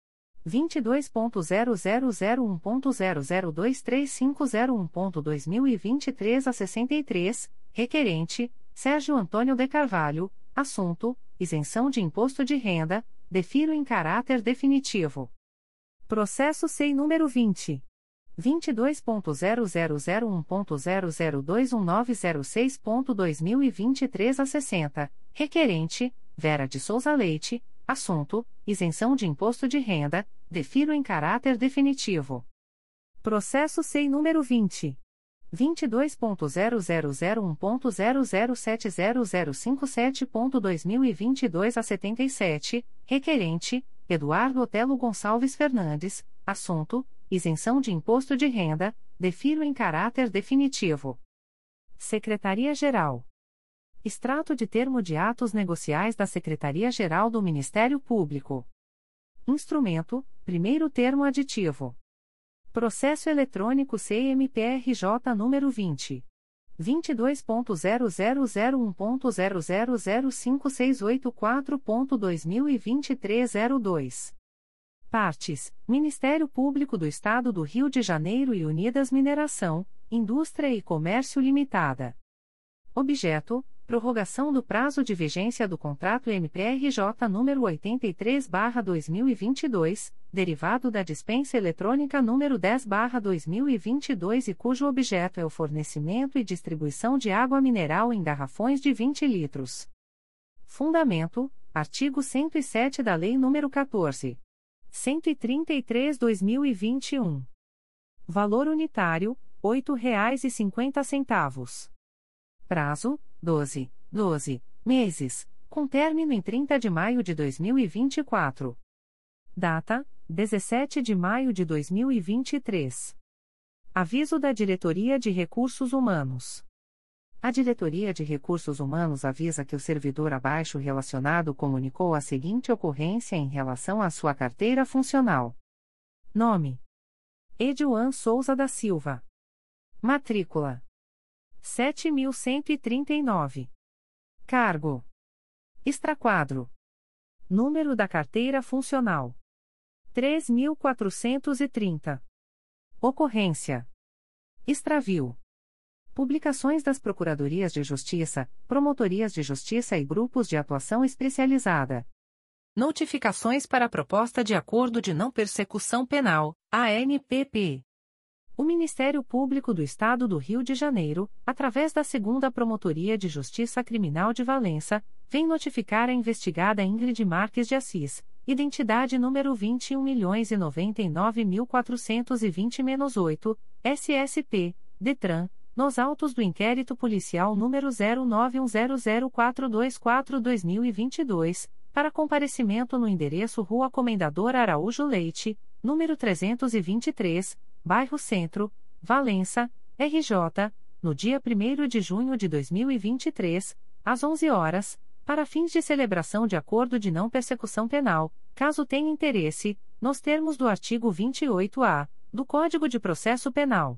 22.0001.0023501.2023 a 63, requerente, Sérgio Antônio de Carvalho, assunto, isenção de imposto de renda, defiro em caráter definitivo. Processo SEI número 20. 22.0001.0021906.2023 a 60, requerente, Vera de Souza Leite, assunto, isenção de imposto de renda, defiro em caráter definitivo. Processo SEI número 20. 22.0001.0070057.2022 a 77, requerente, Eduardo Otelo Gonçalves Fernandes, assunto, isenção de imposto de renda, defiro em caráter definitivo. Secretaria-Geral. Extrato de termo de atos negociais da Secretaria-Geral do Ministério Público. Instrumento: primeiro termo aditivo. Processo eletrônico CMPRJ número 20. 22.0001.0005684.2023 02. Partes: Ministério Público do Estado do Rio de Janeiro e Unidas Mineração, Indústria e Comércio Limitada. Objeto: prorrogação do prazo de vigência do contrato MPRJ número 83/2022, derivado da dispensa eletrônica número 10/2022 e cujo objeto é o fornecimento e distribuição de água mineral em garrafões de 20 litros. Fundamento: artigo 107 da Lei nº 14. 133/2021. Valor unitário: R$ 8,50. Prazo: 12, 12 meses, com término em 30 de maio de 2024. Data: 17 de maio de 2023. Aviso da Diretoria de Recursos Humanos. A Diretoria de Recursos Humanos avisa que o servidor abaixo relacionado comunicou a seguinte ocorrência em relação à sua carteira funcional: Nome: Edilan Souza da Silva. Matrícula: 7139. Cargo: Extraquadro. Número da carteira funcional: 3.430. Ocorrência: Extravio. Publicações das Procuradorias de Justiça, Promotorias de Justiça e Grupos de Atuação Especializada. Notificações para a Proposta de Acordo de Não Persecução Penal, ANPP. O Ministério Público do Estado do Rio de Janeiro, através da Segunda Promotoria de Justiça Criminal de Valença, vem notificar a investigada Ingrid Marques de Assis, identidade número 21.099.420-8, SSP, DETRAN, nos autos do inquérito policial número 09100424-2022, para comparecimento no endereço Rua Comendador Araújo Leite, número 323, Bairro Centro, Valença, RJ, no dia 1 de junho de 2023, às 11 horas, para fins de celebração de acordo de não persecução penal, caso tenha interesse, nos termos do artigo 28-A do Código de Processo Penal.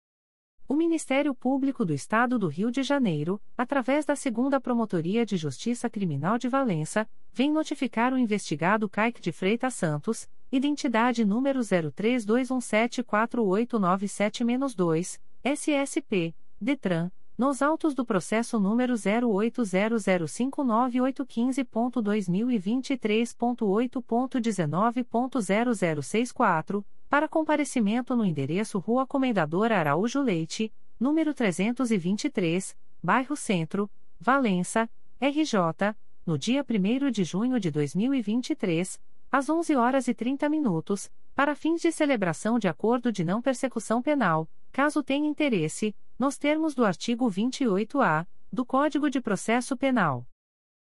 O Ministério Público do Estado do Rio de Janeiro, através da Segunda Promotoria de Justiça Criminal de Valença, vem notificar o investigado Caique de Freitas Santos, identidade número 0321748997-2, SSP, DETRAN, nos autos do processo número 080059815.2023.8.19.0064 para comparecimento no endereço Rua Comendador Araújo Leite, número 323, Bairro Centro, Valença, RJ, no dia 1 de junho de 2023, às 11 horas e 30 minutos, para fins de celebração de acordo de não persecução penal, caso tenha interesse, nos termos do artigo 28-A do Código de Processo Penal.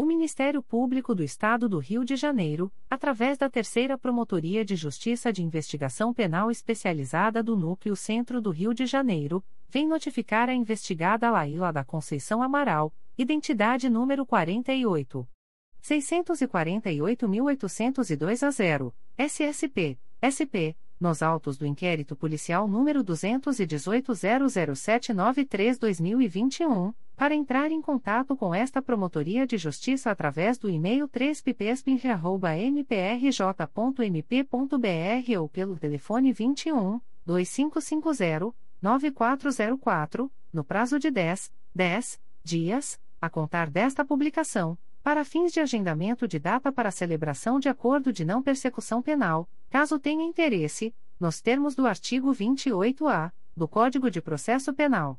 O Ministério Público do Estado do Rio de Janeiro, através da Terceira Promotoria de Justiça de Investigação Penal Especializada do Núcleo Centro do Rio de Janeiro, vem notificar a investigada Laíla da Conceição Amaral, identidade número 48. 648.802 a 0, SSP, SP, nos autos do inquérito policial número 218.00793-2021 para entrar em contato com esta Promotoria de Justiça através do e-mail 3pipespin.mprj.mp.br ou pelo telefone 21 2550 9404, no prazo de 10, 10 dias, a contar desta publicação, para fins de agendamento de data para celebração de acordo de não persecução penal, caso tenha interesse, nos termos do artigo 28-A do Código de Processo Penal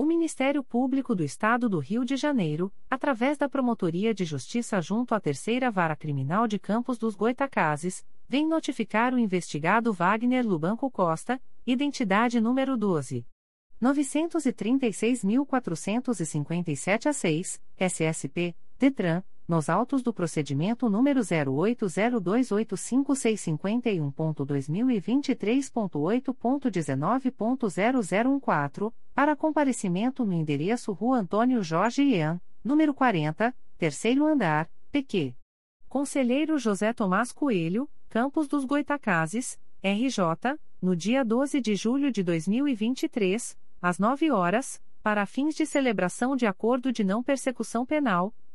O Ministério Público do Estado do Rio de Janeiro, através da Promotoria de Justiça junto à Terceira Vara Criminal de Campos dos Goitacazes, vem notificar o investigado Wagner Lubanco Costa, identidade número 12. 936.457 a 6, SSP, DETRAN, nos autos do procedimento número 080285651.2023.8.19.0014, para comparecimento no endereço Rua Antônio Jorge Ian, número 40, terceiro andar, PQ. Conselheiro José Tomás Coelho, Campos dos Goitacazes, RJ, no dia 12 de julho de 2023, às 9 horas, para fins de celebração de acordo de não persecução penal,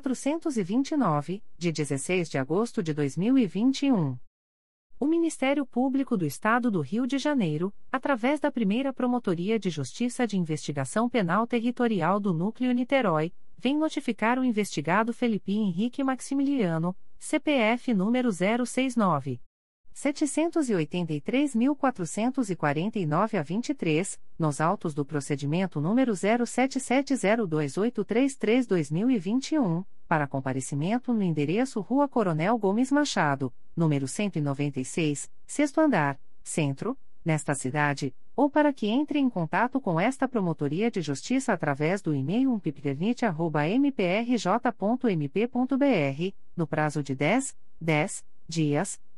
429, de 16 de agosto de 2021. O Ministério Público do Estado do Rio de Janeiro, através da primeira Promotoria de Justiça de Investigação Penal Territorial do Núcleo Niterói, vem notificar o investigado Felipe Henrique Maximiliano, CPF número 069. 783.449 a 23, nos autos do procedimento número 07702833-2021, para comparecimento no endereço Rua Coronel Gomes Machado, número 196, sexto andar, centro, nesta cidade, ou para que entre em contato com esta Promotoria de Justiça através do e-mail umpipternit.mprj.mp.br, no prazo de 10, 10 dias,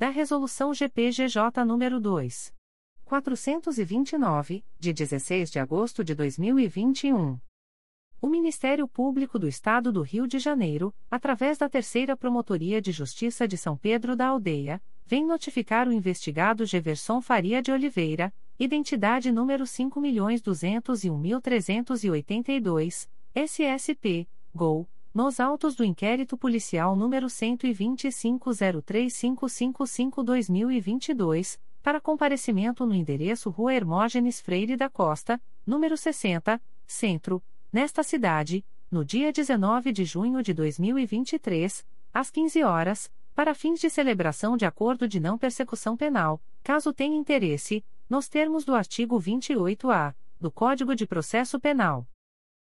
da Resolução GPGJ nº 2. 429, de 16 de agosto de 2021. O Ministério Público do Estado do Rio de Janeiro, através da Terceira Promotoria de Justiça de São Pedro da Aldeia, vem notificar o investigado Geverson Faria de Oliveira, identidade número 5.201.382, SSP, GOL nos autos do inquérito policial número 125.03555-2022, para comparecimento no endereço Rua Hermógenes Freire da Costa, número 60, Centro, nesta cidade, no dia 19 de junho de 2023, às 15 horas, para fins de celebração de acordo de não persecução penal, caso tenha interesse, nos termos do artigo 28-A do Código de Processo Penal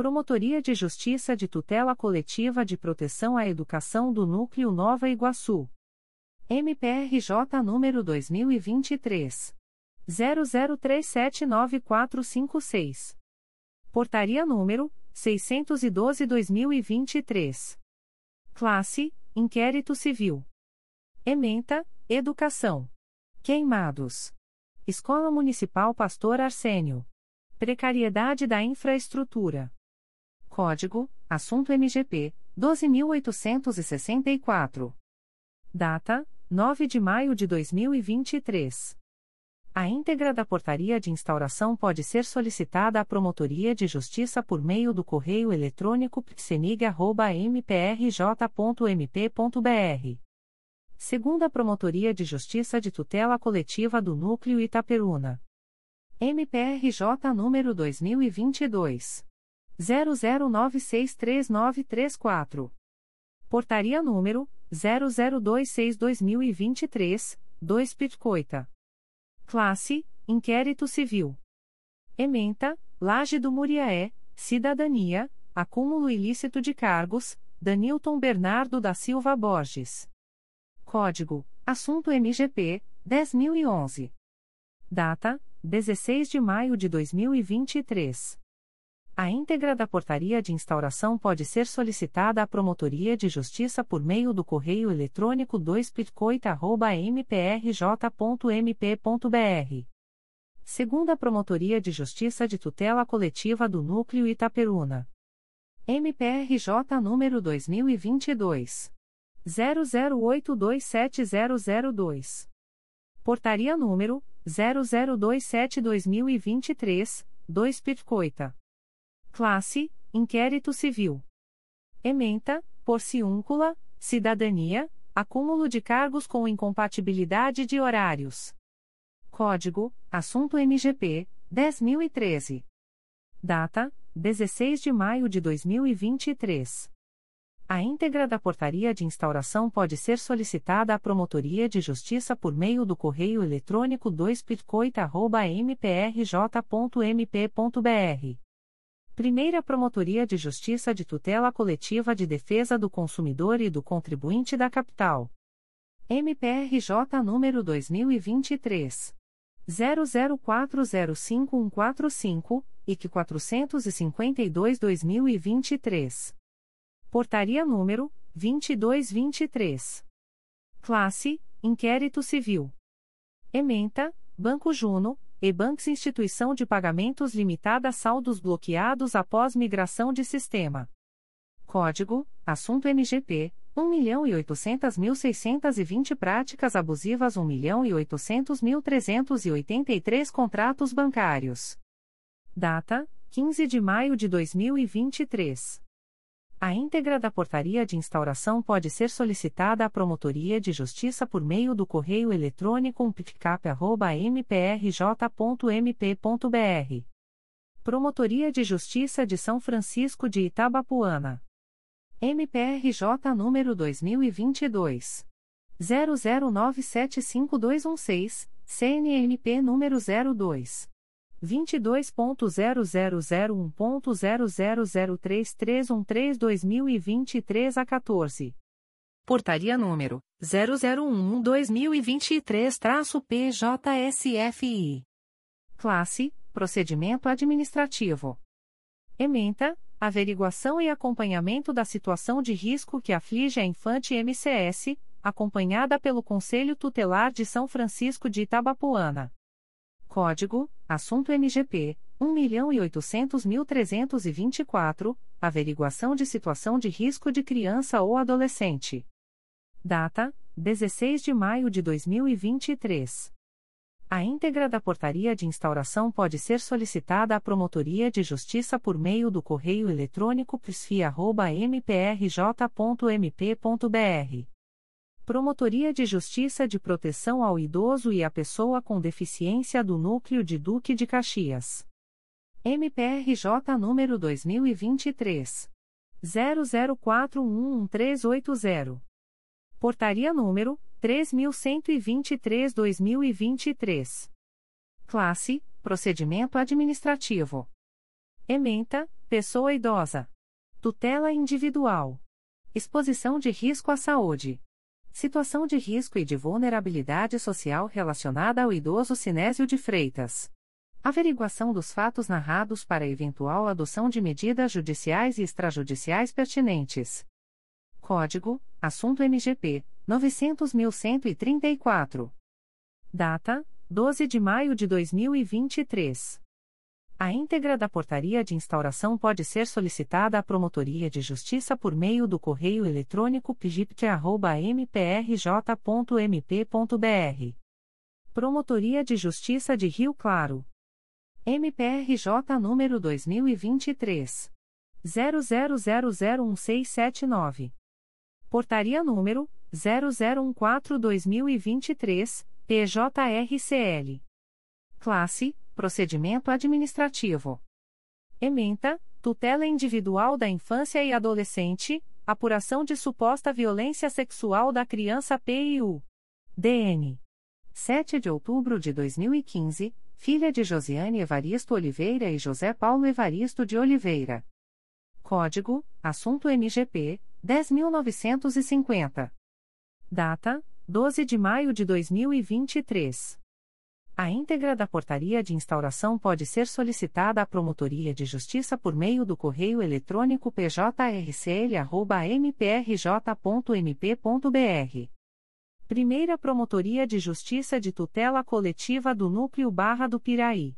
Promotoria de Justiça de Tutela Coletiva de Proteção à Educação do Núcleo Nova Iguaçu. MPRJ número 2023 00379456. Portaria número 612/2023. Classe: Inquérito Civil. Ementa: Educação. Queimados. Escola Municipal Pastor Arsênio. Precariedade da infraestrutura. Código: Assunto MGP 12864. Data: 9 de maio de 2023. A íntegra da portaria de instauração pode ser solicitada à Promotoria de Justiça por meio do correio eletrônico psenig.mprj.mp.br. Segunda Promotoria de Justiça de Tutela Coletiva do Núcleo Itaperuna. MPRJ número 2022 00963934. Portaria número 0026/2023, 2 Pitcoita. Classe: Inquérito Civil. Ementa: Laje do Muriaé, Cidadania, Acúmulo ilícito de cargos, Danilton Bernardo da Silva Borges. Código: Assunto MGP 10011. Data: 16 de maio de 2023. A íntegra da portaria de instauração pode ser solicitada à Promotoria de Justiça por meio do correio eletrônico 2pitcoita.mprj.mp.br. Segunda Promotoria de Justiça de Tutela Coletiva do Núcleo Itaperuna. MPRJ número 2022. 00827002. Portaria número 0027-2023, 2 Pitcoita. Classe: Inquérito Civil. Ementa: Porciúncula, Cidadania, acúmulo de cargos com incompatibilidade de horários. Código: Assunto MGP 10013. Data: 16 de maio de 2023. A íntegra da portaria de instauração pode ser solicitada à Promotoria de Justiça por meio do correio eletrônico 2pitcoita.mprj.mp.br. Primeira Promotoria de Justiça de Tutela Coletiva de Defesa do Consumidor e do Contribuinte da Capital. MPRJ número 2023 00405145 e que 452-2023. Portaria número 2223. Classe: Inquérito Civil. Ementa: Banco Juno, e Banks Instituição de Pagamentos Limitada Saldos Bloqueados após migração de sistema. Código: Assunto MGP 1.800.620 práticas abusivas 1.800.383 contratos bancários. Data: 15 de maio de 2023. A íntegra da portaria de instauração pode ser solicitada à Promotoria de Justiça por meio do correio eletrônico ptcap.mprj.mp.br. Promotoria de Justiça de São Francisco de Itabapuana. MPRJ número 2022. 00975216, CNMP número 02. 22.0001.0003313-2023 a 14. Portaria número 001-2023-PJSFI. Classe: Procedimento Administrativo. Ementa: Averiguação e acompanhamento da situação de risco que aflige a infante MCS, acompanhada pelo Conselho Tutelar de São Francisco de Itabapuana. Código: Assunto MGP 1.800.324, averiguação de situação de risco de criança ou adolescente. Data: 16 de maio de 2023. A íntegra da portaria de instauração pode ser solicitada à Promotoria de Justiça por meio do correio eletrônico psfia.mprj.mp.br Promotoria de Justiça de Proteção ao Idoso e à Pessoa com Deficiência do Núcleo de Duque de Caxias. MPRJ número 2023 00411380. Portaria número 3123/2023. Classe: Procedimento administrativo. Ementa: Pessoa idosa. Tutela individual. Exposição de risco à saúde. Situação de risco e de vulnerabilidade social relacionada ao idoso Sinésio de Freitas. Averiguação dos fatos narrados para eventual adoção de medidas judiciais e extrajudiciais pertinentes. Código: Assunto MGP 900.134. Data: 12 de maio de 2023. A íntegra da portaria de instauração pode ser solicitada à Promotoria de Justiça por meio do correio eletrônico pgipte.mprj.mp.br. Promotoria de Justiça de Rio Claro. MPRJ número 2023. 00001679. Portaria número 0014-2023, PJRCL. Classe Procedimento Administrativo. Ementa, tutela individual da infância e adolescente, apuração de suposta violência sexual da criança PIU. DN. 7 de outubro de 2015, filha de Josiane Evaristo Oliveira e José Paulo Evaristo de Oliveira. Código: Assunto MGP 10950. Data: 12 de maio de 2023. A íntegra da portaria de instauração pode ser solicitada à Promotoria de Justiça por meio do correio eletrônico pjrcl.mprj.mp.br. Primeira Promotoria de Justiça de Tutela Coletiva do Núcleo Barra do Piraí.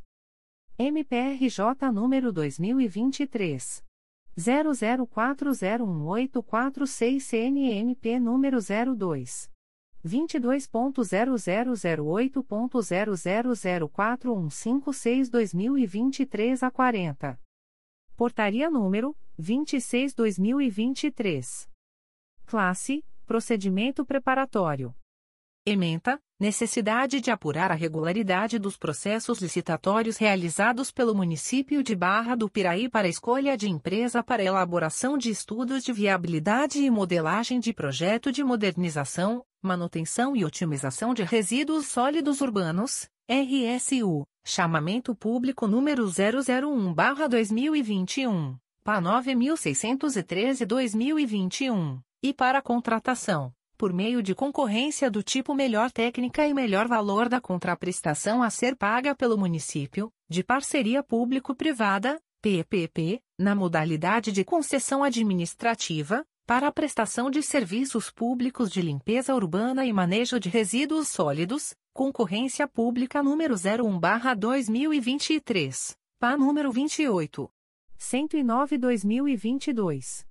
MPRJ número 2023. 00401846 CNMP número 02. 22.0008.0004156-2023 a 40. Portaria número 26-2023. Classe: Procedimento preparatório. Ementa: necessidade de apurar a regularidade dos processos licitatórios realizados pelo município de Barra do Piraí para escolha de empresa para elaboração de estudos de viabilidade e modelagem de projeto de modernização, manutenção e otimização de resíduos sólidos urbanos, RSU, chamamento público número 001/2021, PA 9613/2021, e para contratação por meio de concorrência do tipo melhor técnica e melhor valor da contraprestação a ser paga pelo município, de parceria público-privada, PPP, na modalidade de concessão administrativa, para a prestação de serviços públicos de limpeza urbana e manejo de resíduos sólidos, concorrência pública número 01/2023, PA número 28. 109/2022.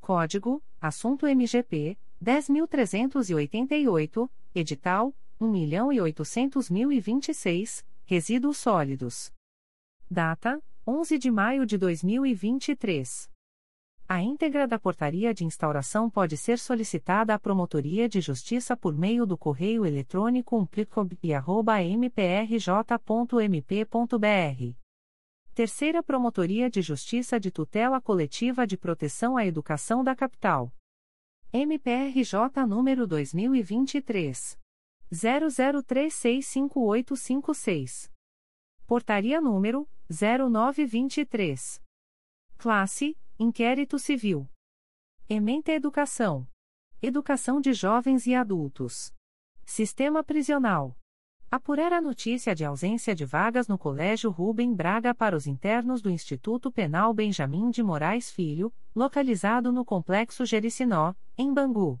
Código: Assunto MGP 10.388, edital, 1.800.026, resíduos sólidos. Data, 11 de maio de 2023. A íntegra da portaria de instauração pode ser solicitada à Promotoria de Justiça por meio do correio eletrônico umplicob.mprj.mp.br. Terceira Promotoria de Justiça de Tutela Coletiva de Proteção à Educação da Capital. MPRJ número 2023 00365856. Portaria número 0923. Classe: Inquérito Civil. Ementa Educação. Educação de jovens e adultos. Sistema prisional. Apurar a notícia de ausência de vagas no Colégio Rubem Braga para os internos do Instituto Penal Benjamin de Moraes Filho, localizado no Complexo Jericinó, em Bangu.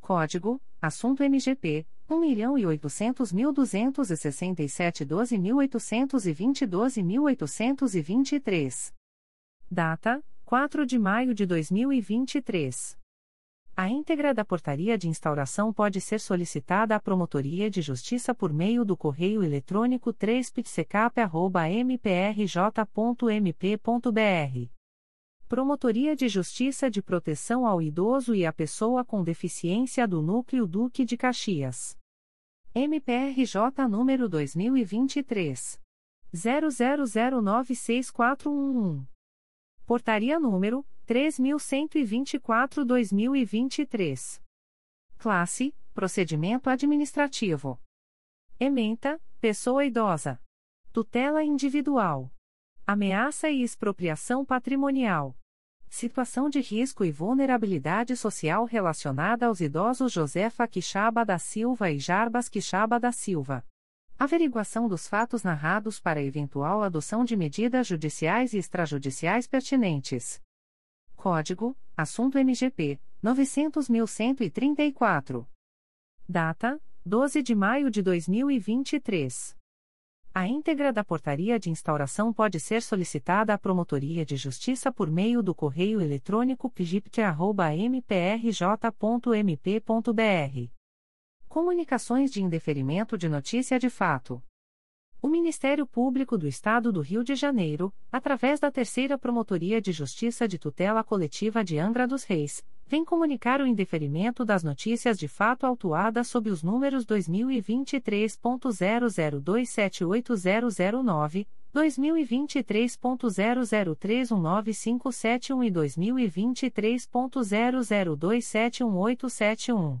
Código: Assunto MGP 1.800.267 12.820 12.823. Data: 4 de maio de 2023. A íntegra da portaria de instauração pode ser solicitada à Promotoria de Justiça por meio do correio eletrônico 3psecap.mprj.mp.br. Promotoria de Justiça de Proteção ao Idoso e à Pessoa com Deficiência do Núcleo Duque de Caxias. MPRJ número 2023. 00096411. Portaria número 3124-2023. Classe: Procedimento Administrativo. Ementa: Pessoa idosa. Tutela individual. Ameaça e expropriação patrimonial. Situação de risco e vulnerabilidade social relacionada aos idosos Josefa Quixaba da Silva e Jarbas Quixaba da Silva. Averiguação dos fatos narrados para eventual adoção de medidas judiciais e extrajudiciais pertinentes. Código: Assunto MGP 900.134. Data: 12 de maio de 2023. A íntegra da portaria de instauração pode ser solicitada à Promotoria de Justiça por meio do correio eletrônico pgipte.mprj.mp.br. Comunicações de indeferimento de notícia de fato. O Ministério Público do Estado do Rio de Janeiro, através da Terceira Promotoria de Justiça de Tutela Coletiva de Angra dos Reis, vem comunicar o indeferimento das notícias de fato autuadas sob os números 2023.00278009, 2023.00319571 e 2023.00271871.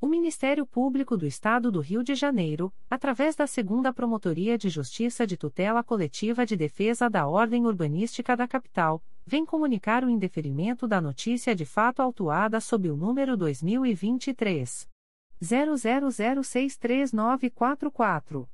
O Ministério Público do Estado do Rio de Janeiro, através da Segunda Promotoria de Justiça de Tutela Coletiva de Defesa da Ordem Urbanística da Capital, vem comunicar o indeferimento da notícia de fato autuada sob o número 2023 00063944.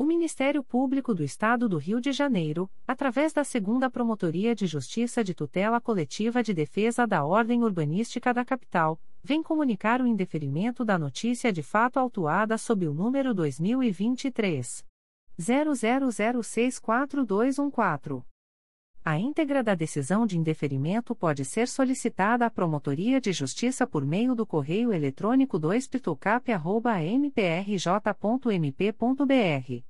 O Ministério Público do Estado do Rio de Janeiro, através da Segunda Promotoria de Justiça de Tutela Coletiva de Defesa da Ordem Urbanística da Capital, vem comunicar o indeferimento da notícia de fato autuada sob o número 2023 00064214. A íntegra da decisão de indeferimento pode ser solicitada à Promotoria de Justiça por meio do correio eletrônico 2pitucap.mprj.mp.br.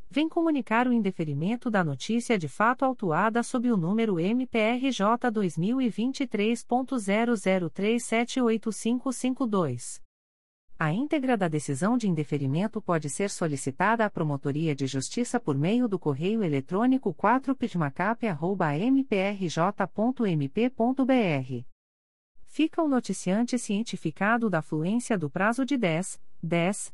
vem comunicar o indeferimento da notícia de fato autuada sob o número MPRJ 2023.00378552. A íntegra da decisão de indeferimento pode ser solicitada à Promotoria de Justiça por meio do correio eletrônico 4pitmacap.mprj.mp.br. Fica o noticiante cientificado da fluência do prazo de 10, 10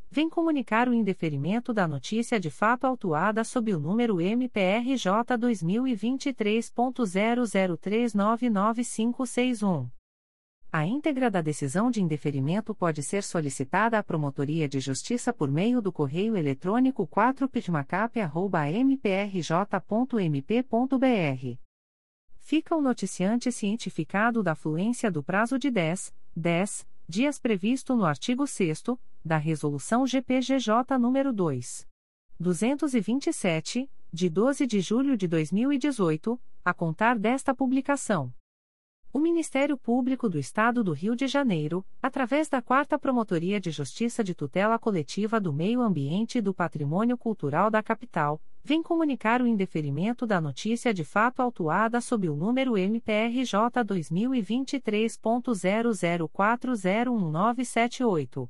vem comunicar o indeferimento da notícia de fato autuada sob o número MPRJ 2023.00399561. A íntegra da decisão de indeferimento pode ser solicitada à Promotoria de Justiça por meio do correio eletrônico 4pitmacap.mprj.mp.br. Fica o noticiante cientificado da fluência do prazo de 10, 10 dias previsto no artigo 6 da Resolução GPGJ nº 2. 227, de 12 de julho de 2018, a contar desta publicação. O Ministério Público do Estado do Rio de Janeiro, através da Quarta Promotoria de Justiça de Tutela Coletiva do Meio Ambiente e do Patrimônio Cultural da Capital, vem comunicar o indeferimento da notícia de fato autuada sob o número MPRJ 2023.00401978.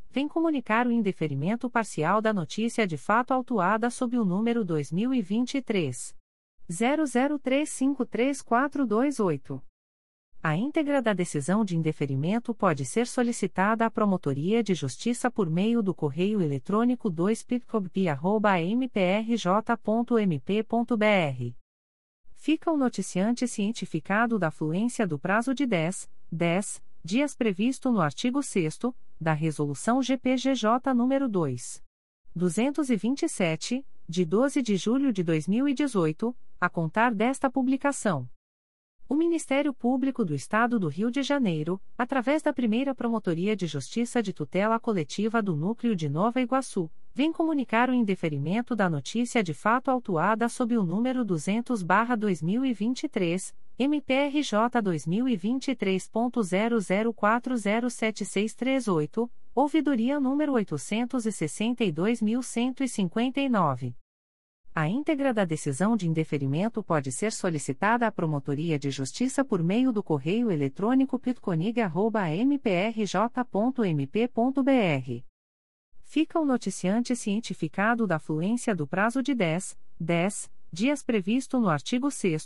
vem comunicar o indeferimento parcial da notícia de fato autuada sob o número 2023 00353428. A íntegra da decisão de indeferimento pode ser solicitada à Promotoria de Justiça por meio do correio eletrônico 2 pitcobmprj.mp.br fica o noticiante cientificado da fluência do prazo de 10, 10 dias previsto no artigo 6 da Resolução GPGJ nº 2. 227, de 12 de julho de 2018, a contar desta publicação. O Ministério Público do Estado do Rio de Janeiro, através da primeira Promotoria de Justiça de Tutela Coletiva do Núcleo de Nova Iguaçu, vem comunicar o indeferimento da notícia de fato autuada sob o número 200-2023, MPRJ 2023.00407638, ouvidoria número 862.159. A íntegra da decisão de indeferimento pode ser solicitada à Promotoria de Justiça por meio do correio eletrônico pitconig.mprj.mp.br. Fica o noticiante cientificado da fluência do prazo de 10, 10 dias previsto no artigo 6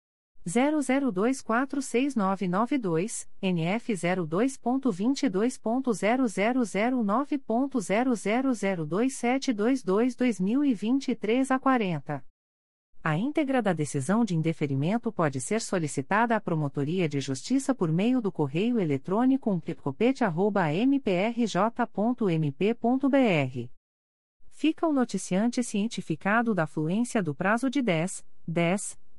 00246992, NF 02.22.0009.0002722-2023 a 40. A íntegra da decisão de indeferimento pode ser solicitada à Promotoria de Justiça por meio do correio eletrônico umplipcopete.mprj.mp.br. Fica o noticiante cientificado da fluência do prazo de 10, 10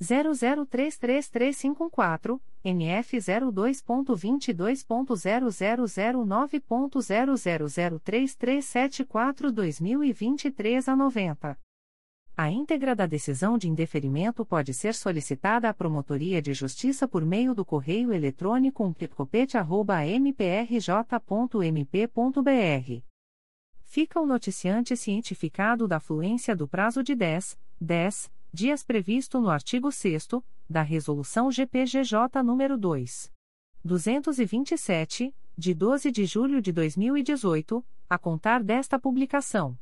003354, NF 02.22.0009.0003374 2023 a 90. A íntegra da decisão de indeferimento pode ser solicitada à Promotoria de Justiça por meio do correio eletrônico umplipcopete.mprj.mp.br. Fica o noticiante cientificado da fluência do prazo de 10, 10 dias previsto no artigo 6 da Resolução GPGJ nº 2. 227, de 12 de julho de 2018, a contar desta publicação.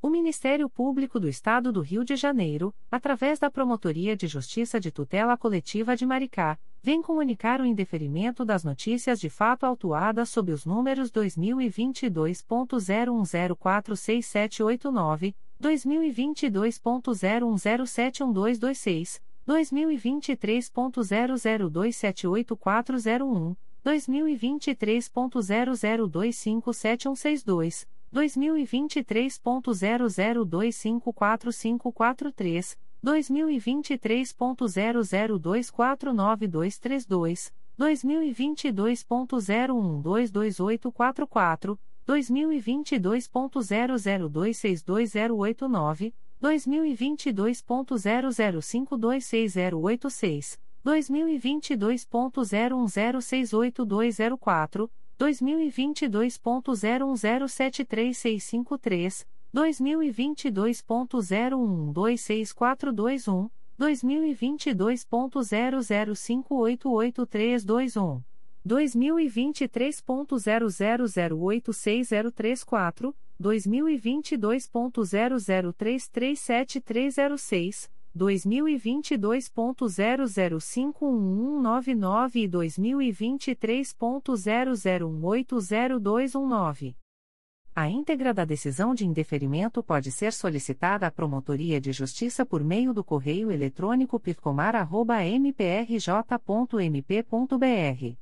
O Ministério Público do Estado do Rio de Janeiro, através da Promotoria de Justiça de Tutela Coletiva de Maricá, vem comunicar o indeferimento das notícias de fato autuadas sob os números 2022.01046789, 2022.01071226, 2023.00278401, 2023.00257162, 2023.00254543, 2023.00249232, 2022.01122844, 2022.00262089, 2022.00526086, 2022.01068204, 2022.01073653, 2022.01126421, 2022.00588321, 2023.00086034, 2022.00337306, 2022.005199 e 2023.00180219. A íntegra da decisão de indeferimento pode ser solicitada à Promotoria de Justiça por meio do correio eletrônico pircomar.mprj.mp.br.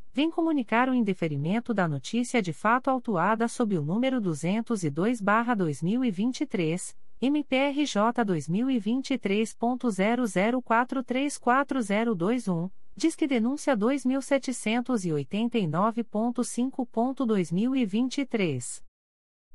vem comunicar o indeferimento da notícia de fato autuada sob o número 202-2023, MPRJ 2023.00434021, diz que denúncia 2789.5.2023.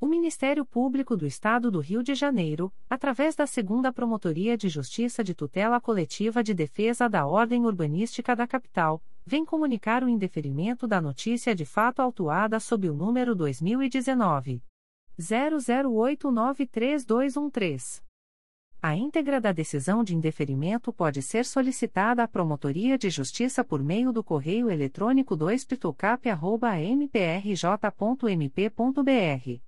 O Ministério Público do Estado do Rio de Janeiro, através da Segunda Promotoria de Justiça de Tutela Coletiva de Defesa da Ordem Urbanística da Capital, vem comunicar o indeferimento da notícia de fato autuada sob o número 2019 00893213. A íntegra da decisão de indeferimento pode ser solicitada à Promotoria de Justiça por meio do correio eletrônico 2pitocap.mprj.mp.br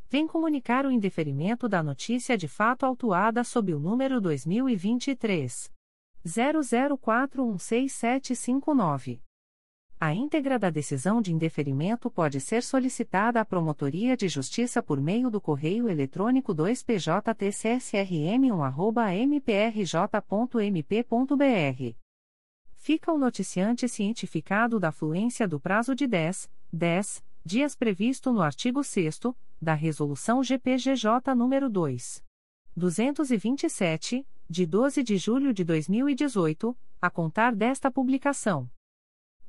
vem comunicar o indeferimento da notícia de fato autuada sob o número 2023 00416759. A íntegra da decisão de indeferimento pode ser solicitada à Promotoria de Justiça por meio do correio eletrônico 2PJTCSRM1@mprj.mp.br. Fica o noticiante cientificado da fluência do prazo de 10, 10 dias previsto no artigo 6 da Resolução GPGJ nº 2. 227, de 12 de julho de 2018, a contar desta publicação.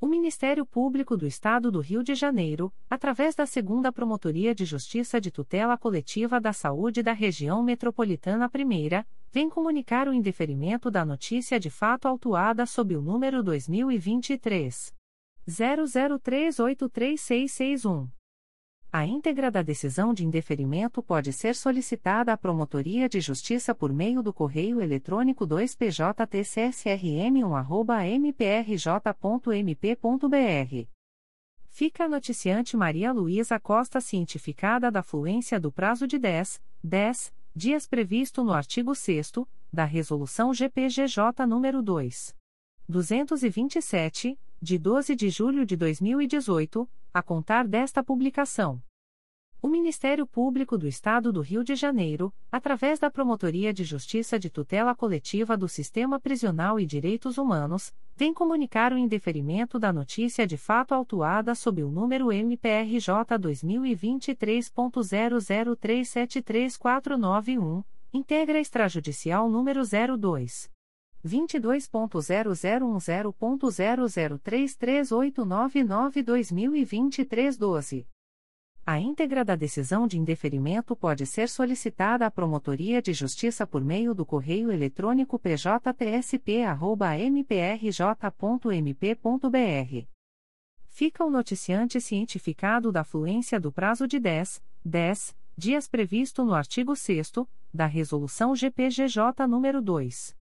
O Ministério Público do Estado do Rio de Janeiro, através da Segunda Promotoria de Justiça de Tutela Coletiva da Saúde da Região Metropolitana I, vem comunicar o indeferimento da notícia de fato autuada sob o número 2023 00383661. A íntegra da decisão de indeferimento pode ser solicitada à Promotoria de Justiça por meio do correio eletrônico 2PJTCSRM1@mprj.mp.br. Fica a noticiante Maria Luísa Costa cientificada da fluência do prazo de 10, 10 dias previsto no artigo 6 da Resolução GPGJ nº 2. 227, de 12 de julho de 2018, a contar desta publicação. O Ministério Público do Estado do Rio de Janeiro, através da Promotoria de Justiça de Tutela Coletiva do Sistema Prisional e Direitos Humanos, vem comunicar o indeferimento da notícia de fato autuada sob o número MPRJ 2023.00373491, integra extrajudicial número 02. 22.0010.0033899-2023 12. A íntegra da decisão de indeferimento pode ser solicitada à Promotoria de Justiça por meio do correio eletrônico pjtsp.mprj.mp.br. Fica o noticiante cientificado da fluência do prazo de 10, 10 dias previsto no artigo 6 da Resolução GPGJ nº 2.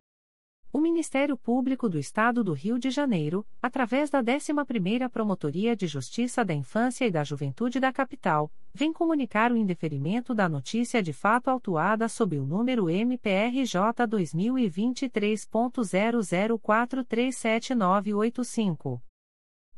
O Ministério Público do Estado do Rio de Janeiro, através da 11ª Promotoria de Justiça da Infância e da Juventude da Capital, vem comunicar o indeferimento da notícia de fato autuada sob o número MPRJ 2023.00437985.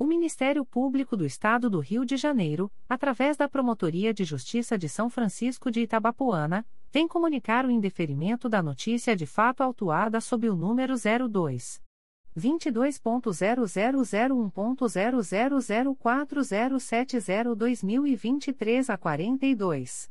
O Ministério Público do Estado do Rio de Janeiro, através da Promotoria de Justiça de São Francisco de Itabapoana, vem comunicar o indeferimento da notícia de fato autuada sob o número 02 22.0001.0004070-2023 a 42.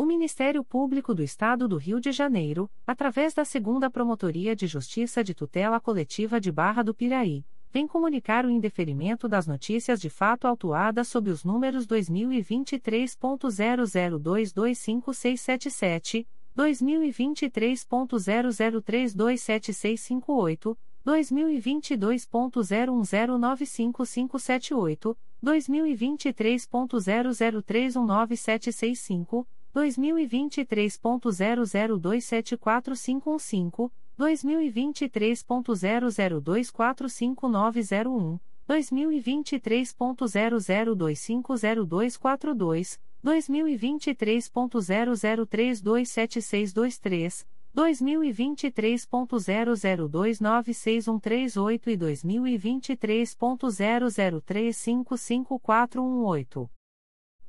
O Ministério Público do Estado do Rio de Janeiro, através da Segunda Promotoria de Justiça de Tutela Coletiva de Barra do Piraí, vem comunicar o indeferimento das notícias de fato autuadas sob os números 2023.00225677, 2023.00327658, 2022.01095578, 2023.00319765, 2023.00274515, 2023.00245901, 2023.00250242, 2023.00327623, 2023.00296138 e 2023.00355418.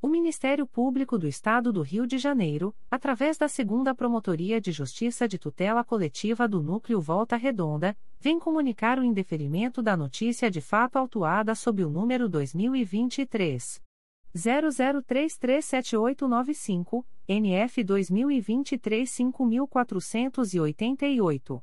O Ministério Público do Estado do Rio de Janeiro, através da Segunda Promotoria de Justiça de Tutela Coletiva do Núcleo Volta Redonda, vem comunicar o indeferimento da notícia de fato autuada sob o número 2023 00337895, NF 2023 5488.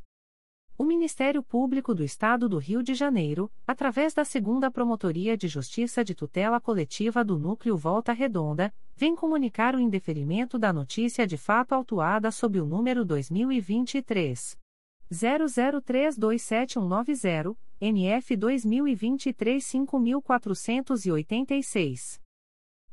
O Ministério Público do Estado do Rio de Janeiro, através da Segunda Promotoria de Justiça de Tutela Coletiva do Núcleo Volta Redonda, vem comunicar o indeferimento da notícia de fato autuada sob o número 2023 00327190, NF 2023 5486.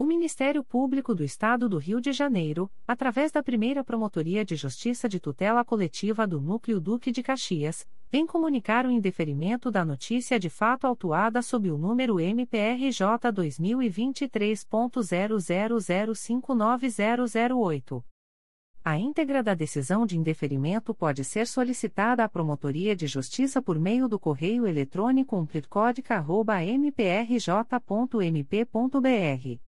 O Ministério Público do Estado do Rio de Janeiro, através da primeira Promotoria de Justiça de Tutela Coletiva do Núcleo Duque de Caxias, vem comunicar o indeferimento da notícia de fato autuada sob o número MPRJ 2023.00059008. A íntegra da decisão de indeferimento pode ser solicitada à Promotoria de Justiça por meio do correio eletrônico umplitcódica.mprj.mp.br.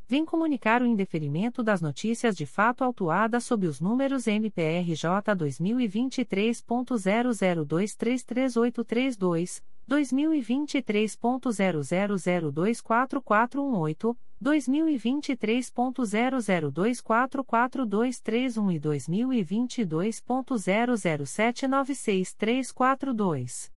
vem comunicar o indeferimento das notícias de fato autuadas sob os números MPRJ 2023.00233832, 2023.00024418, 2023.00244231 e 2022.00796342.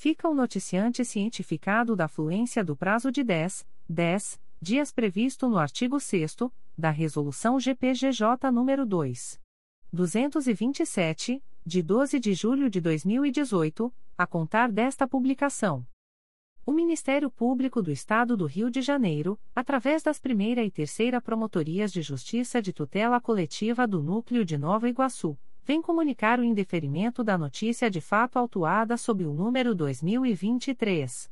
Fica o noticiante cientificado da fluência do prazo de 10, 10 dias previsto no artigo 6 da Resolução GPGJ nº 2. 227, de 12 de julho de 2018, a contar desta publicação. O Ministério Público do Estado do Rio de Janeiro, através das primeira e terceira Promotorias de Justiça de Tutela Coletiva do Núcleo de Nova Iguaçu, vem comunicar o indeferimento da notícia de fato autuada sob o número 2023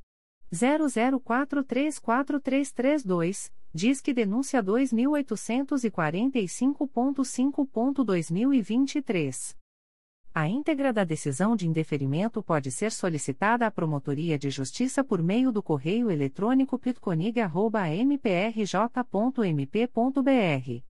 00434332, diz que denúncia 2845.5.2023. A íntegra da decisão de indeferimento pode ser solicitada à Promotoria de Justiça por meio do correio eletrônico pitconig.mprj.mp.br.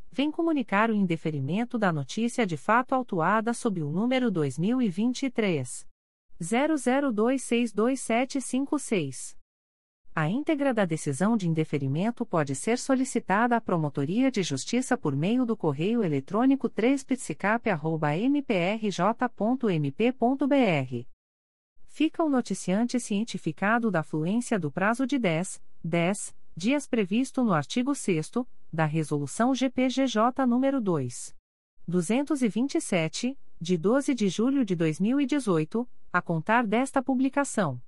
vem comunicar o indeferimento da notícia de fato autuada sob o número 2023 00262756. A íntegra da decisão de indeferimento pode ser solicitada à Promotoria de Justiça por meio do correio eletrônico 3psicap.mprj.mp.br fica o noticiante cientificado da fluência do prazo de 10, 10 dias previsto no artigo 6 da Resolução GPGJ nº 2. 227, de 12 de julho de 2018, a contar desta publicação.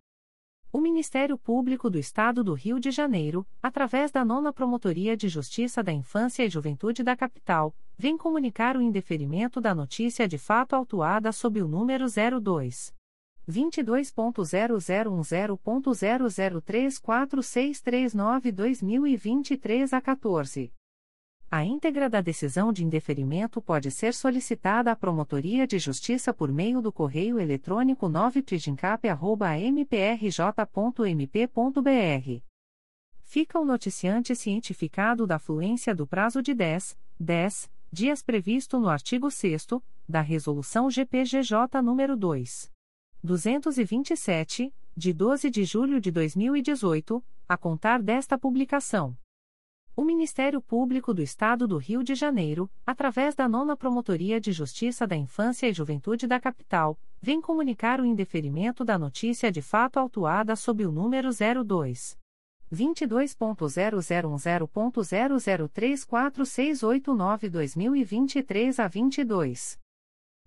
O Ministério Público do Estado do Rio de Janeiro, através da Nona Promotoria de Justiça da Infância e Juventude da Capital, vem comunicar o indeferimento da notícia de fato autuada sob o número 02 22.0010.0034639-2023 a 14. A íntegra da decisão de indeferimento pode ser solicitada à Promotoria de Justiça por meio do correio eletrônico 9prigincap.mprj.mp.br. Fica o noticiante cientificado da fluência do prazo de 10, 10 dias previsto no artigo 6 da Resolução GPGJ nº 2. 227, de 12 de julho de 2018, a contar desta publicação. O Ministério Público do Estado do Rio de Janeiro, através da Nona Promotoria de Justiça da Infância e Juventude da Capital, vem comunicar o indeferimento da notícia de fato autuada sob o número 02 22.0010.0034689-2023 a 22.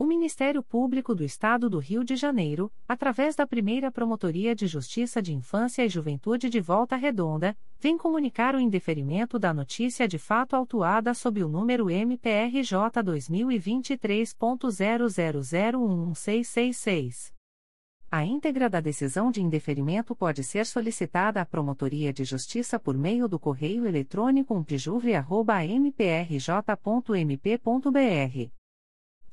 O Ministério Público do Estado do Rio de Janeiro, através da primeira Promotoria de Justiça de Infância e Juventude de Volta Redonda, vem comunicar o indeferimento da notícia de fato autuada sob o número MPRJ 2023.00011666. A íntegra da decisão de indeferimento pode ser solicitada à Promotoria de Justiça por meio do correio eletrônico umpijuvre.mprj.mp.br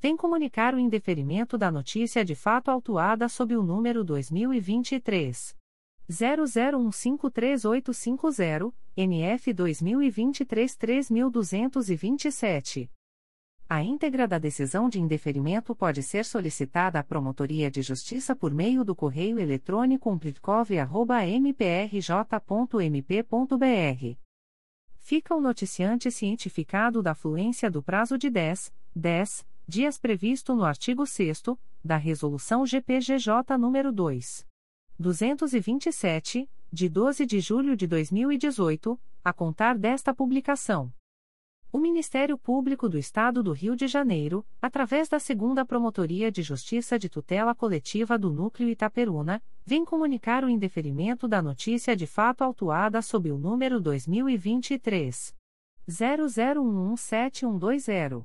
vem comunicar o indeferimento da notícia de fato autuada sob o número 2023. 00153850, NF 2023 3227. A íntegra da decisão de indeferimento pode ser solicitada à Promotoria de Justiça por meio do correio eletrônico umplitcov.mprj.mp.br. Fica o noticiante cientificado da fluência do prazo de 10, 10 dias previsto no artigo 6 da Resolução GPGJ nº 2. 227, de 12 de julho de 2018, a contar desta publicação. O Ministério Público do Estado do Rio de Janeiro, através da Segunda Promotoria de Justiça de Tutela Coletiva do Núcleo Itaperuna, vem comunicar o indeferimento da notícia de fato autuada sob o número 2023 00117120.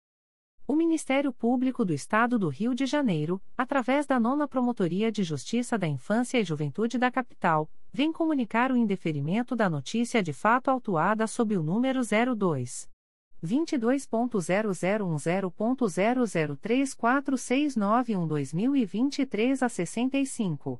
O Ministério Público do Estado do Rio de Janeiro, através da Nona Promotoria de Justiça da Infância e Juventude da Capital, vem comunicar o indeferimento da notícia de fato autuada sob o número 02 22.0010.0034691-2023 a 65.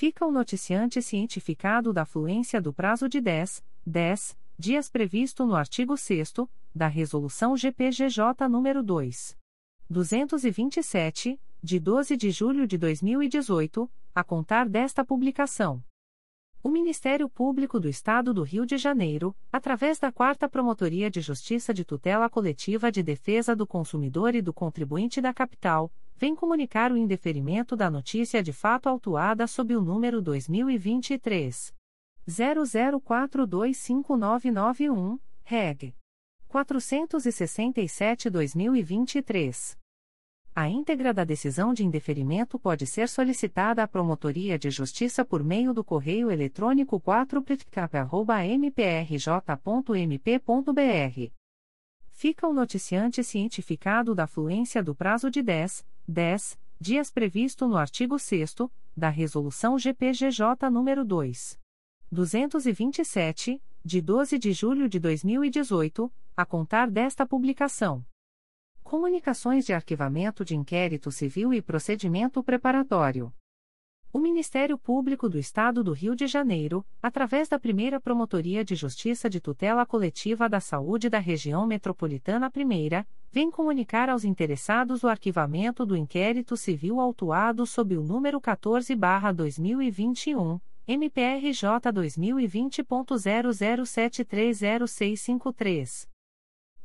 Fica o noticiante cientificado da fluência do prazo de 10, 10 dias previsto no artigo 6 da Resolução GPGJ nº 2. 227, de 12 de julho de 2018, a contar desta publicação. O Ministério Público do Estado do Rio de Janeiro, através da Quarta Promotoria de Justiça de Tutela Coletiva de Defesa do Consumidor e do Contribuinte da Capital, vem comunicar o indeferimento da notícia de fato autuada sob o número 2023 00425991, reg. 467-2023. A íntegra da decisão de indeferimento pode ser solicitada à Promotoria de Justiça por meio do correio eletrônico 4ptcap.mprj.mp.br. Fica o noticiante cientificado da fluência do prazo de 10, 10 dias previsto no artigo 6 da Resolução GPGJ nº 2. 227, de 12 de julho de 2018, a contar desta publicação. Comunicações de Arquivamento de Inquérito Civil e Procedimento Preparatório. O Ministério Público do Estado do Rio de Janeiro, através da primeira Promotoria de Justiça de Tutela Coletiva da Saúde da Região Metropolitana I, vem comunicar aos interessados o arquivamento do inquérito civil autuado sob o número 14-2021 MPRJ 2020.00730653.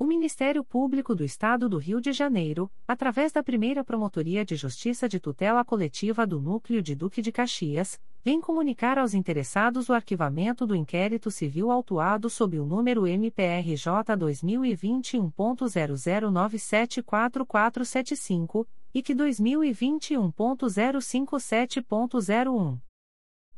O Ministério Público do Estado do Rio de Janeiro, através da primeira Promotoria de Justiça de Tutela Coletiva do Núcleo de Duque de Caxias, vem comunicar aos interessados o arquivamento do inquérito civil autuado sob o número MPRJ 2021.00974475 e que 2021.057.01.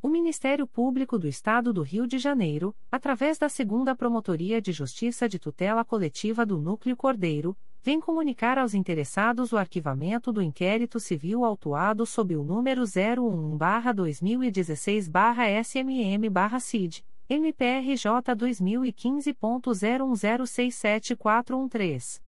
O Ministério Público do Estado do Rio de Janeiro, através da Segunda Promotoria de Justiça de Tutela Coletiva do Núcleo Cordeiro, vem comunicar aos interessados o arquivamento do inquérito civil autuado sob o número 01-2016-SMM-CID, MPRJ 2015.01067413.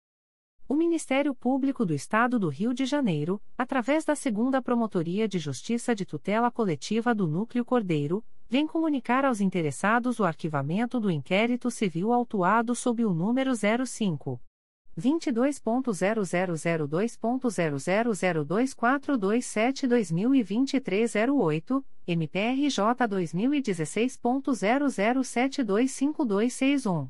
O Ministério Público do Estado do Rio de Janeiro, através da Segunda Promotoria de Justiça de Tutela Coletiva do Núcleo Cordeiro, vem comunicar aos interessados o arquivamento do inquérito civil autuado sob o número 05 22.0002.0002427-2023 08, MPRJ 2016.00725261.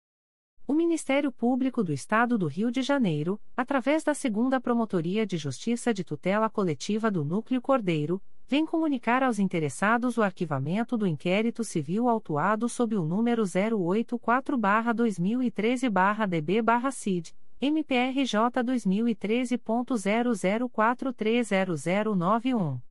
O Ministério Público do Estado do Rio de Janeiro, através da Segunda Promotoria de Justiça de Tutela Coletiva do Núcleo Cordeiro, vem comunicar aos interessados o arquivamento do inquérito civil autuado sob o número 084-2013-DB-CID, MPRJ 2013.00430091.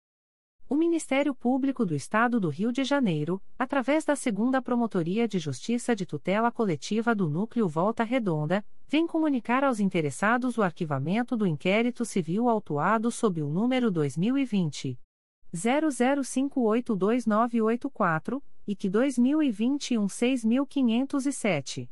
O Ministério Público do Estado do Rio de Janeiro, através da Segunda Promotoria de Justiça de Tutela Coletiva do Núcleo Volta Redonda, vem comunicar aos interessados o arquivamento do inquérito civil autuado sob o número 2020 00582984 e que 2021 6507.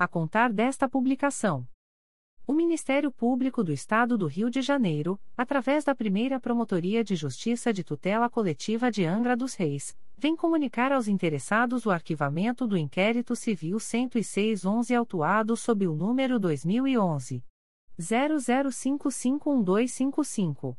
a contar desta publicação. O Ministério Público do Estado do Rio de Janeiro, através da primeira Promotoria de Justiça de Tutela Coletiva de Angra dos Reis, vem comunicar aos interessados o arquivamento do inquérito civil 106-11 autuado sob o número 2011. 00551255.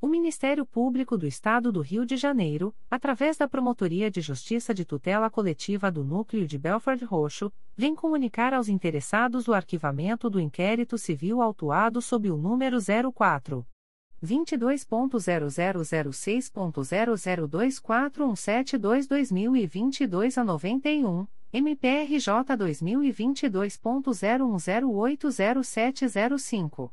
O Ministério Público do Estado do Rio de Janeiro, através da Promotoria de Justiça de Tutela Coletiva do Núcleo de Belford Roxo, vem comunicar aos interessados o arquivamento do inquérito civil autuado sob o número 04. 22.0006.0024172-2022 a 91, MPRJ 2022.01080705.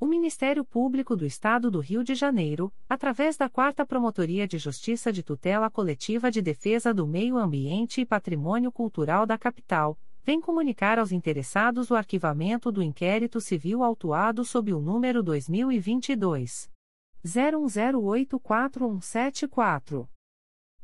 O Ministério Público do Estado do Rio de Janeiro, através da Quarta Promotoria de Justiça de Tutela Coletiva de Defesa do Meio Ambiente e Patrimônio Cultural da Capital, vem comunicar aos interessados o arquivamento do inquérito civil autuado sob o número 2022 01084174.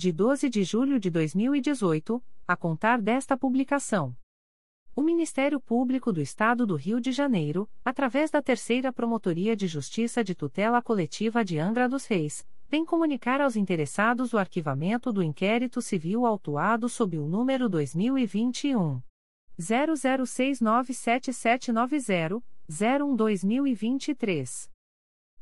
de 12 de julho de 2018 a contar desta publicação. O Ministério Público do Estado do Rio de Janeiro, através da Terceira Promotoria de Justiça de Tutela Coletiva de Angra dos Reis, vem comunicar aos interessados o arquivamento do inquérito civil autuado sob o número 2021 00697790, 01 2023.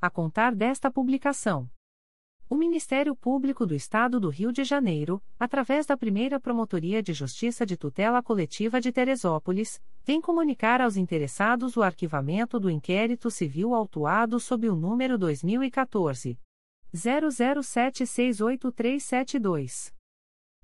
a contar desta publicação. O Ministério Público do Estado do Rio de Janeiro, através da primeira Promotoria de Justiça de Tutela Coletiva de Teresópolis, vem comunicar aos interessados o arquivamento do inquérito civil autuado sob o número 2014. 00768372.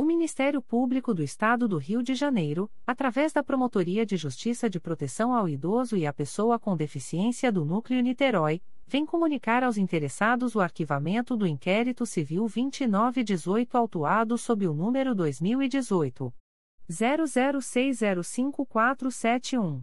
O Ministério Público do Estado do Rio de Janeiro, através da Promotoria de Justiça de Proteção ao Idoso e à Pessoa com Deficiência do Núcleo Niterói, vem comunicar aos interessados o arquivamento do inquérito civil 2918 autuado sob o número 2018 00605471.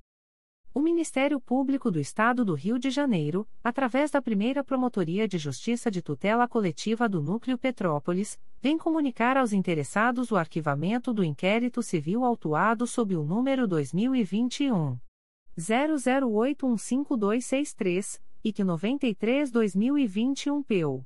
O Ministério Público do Estado do Rio de Janeiro, através da primeira Promotoria de Justiça de Tutela Coletiva do Núcleo Petrópolis, vem comunicar aos interessados o arquivamento do inquérito civil autuado sob o número 2021. 00815263, IC 93-2021 PEU.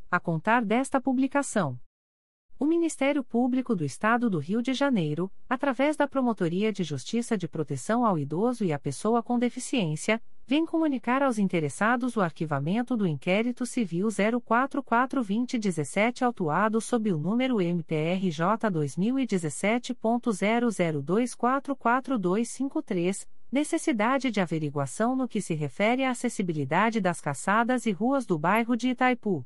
a contar desta publicação. O Ministério Público do Estado do Rio de Janeiro, através da Promotoria de Justiça de Proteção ao Idoso e à Pessoa com Deficiência, vem comunicar aos interessados o arquivamento do inquérito civil 044-2017 autuado sob o número MPRJ 2017.00244253, necessidade de averiguação no que se refere à acessibilidade das calçadas e ruas do bairro de Itaipu.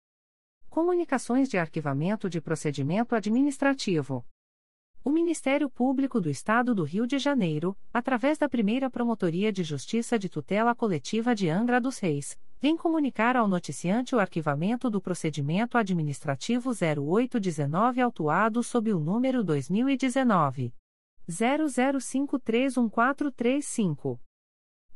Comunicações de Arquivamento de Procedimento Administrativo. O Ministério Público do Estado do Rio de Janeiro, através da primeira Promotoria de Justiça de Tutela Coletiva de Angra dos Reis, vem comunicar ao noticiante o arquivamento do procedimento administrativo 0819 autuado sob o número 2019. 00531435.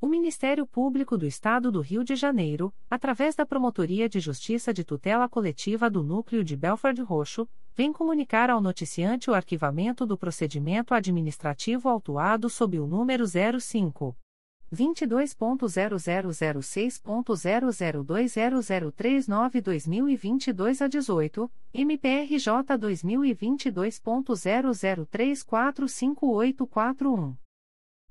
O Ministério Público do Estado do Rio de Janeiro, através da Promotoria de Justiça de Tutela Coletiva do Núcleo de Belford Roxo, vem comunicar ao noticiante o arquivamento do procedimento administrativo autuado sob o número 05. 22.0006.0020039-2022 a 18, MPRJ 2022.00345841.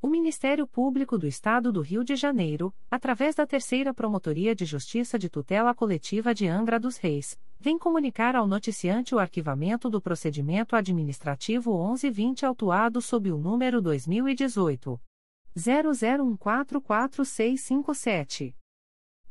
O Ministério Público do Estado do Rio de Janeiro, através da Terceira Promotoria de Justiça de Tutela Coletiva de Angra dos Reis, vem comunicar ao noticiante o arquivamento do procedimento administrativo 1120 autuado sob o número 2018 00144657.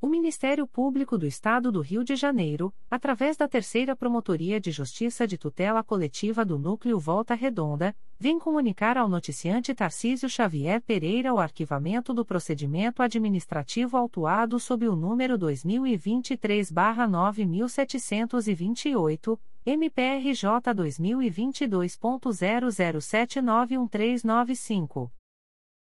O Ministério Público do Estado do Rio de Janeiro, através da Terceira Promotoria de Justiça de Tutela Coletiva do Núcleo Volta Redonda, vem comunicar ao noticiante Tarcísio Xavier Pereira o arquivamento do procedimento administrativo autuado sob o número 2023-9728, MPRJ 2022.00791395.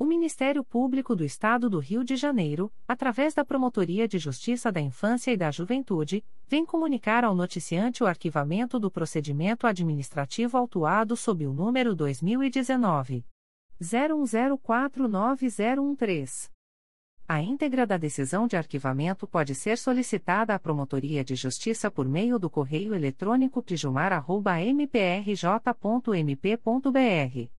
O Ministério Público do Estado do Rio de Janeiro, através da Promotoria de Justiça da Infância e da Juventude, vem comunicar ao noticiante o arquivamento do procedimento administrativo autuado sob o número 2019 01049013. A íntegra da decisão de arquivamento pode ser solicitada à Promotoria de Justiça por meio do correio eletrônico pijumar.mprj.mp.br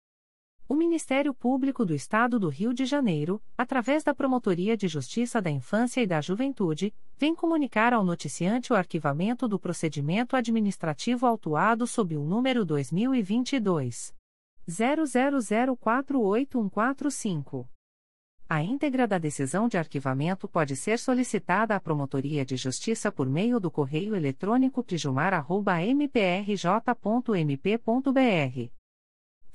O Ministério Público do Estado do Rio de Janeiro, através da Promotoria de Justiça da Infância e da Juventude, vem comunicar ao noticiante o arquivamento do procedimento administrativo autuado sob o número 2022 00048145. A íntegra da decisão de arquivamento pode ser solicitada à Promotoria de Justiça por meio do correio eletrônico pijumar.mprj.mp.br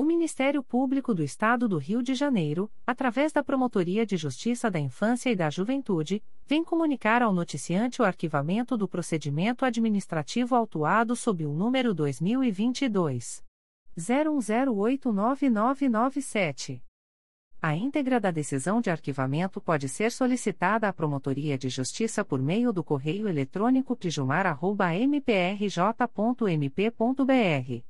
O Ministério Público do Estado do Rio de Janeiro, através da Promotoria de Justiça da Infância e da Juventude, vem comunicar ao noticiante o arquivamento do procedimento administrativo autuado sob o número 2022 01089997. A íntegra da decisão de arquivamento pode ser solicitada à Promotoria de Justiça por meio do correio eletrônico pijumar.mprj.mp.br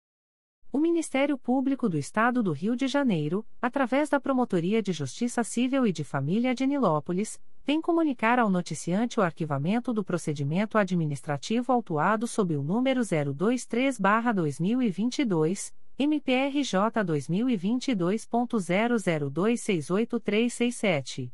O Ministério Público do Estado do Rio de Janeiro, através da Promotoria de Justiça Civil e de Família de Nilópolis, vem comunicar ao noticiante o arquivamento do procedimento administrativo autuado sob o número 023-2022, MPRJ 2022.00268367.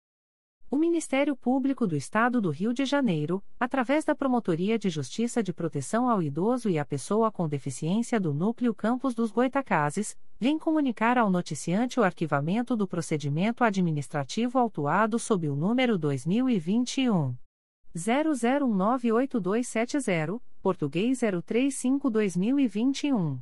O Ministério Público do Estado do Rio de Janeiro, através da Promotoria de Justiça de Proteção ao Idoso e à Pessoa com Deficiência do Núcleo Campos dos Goitacazes, vem comunicar ao noticiante o arquivamento do procedimento administrativo autuado sob o número 2021 00198270, português 035-2021.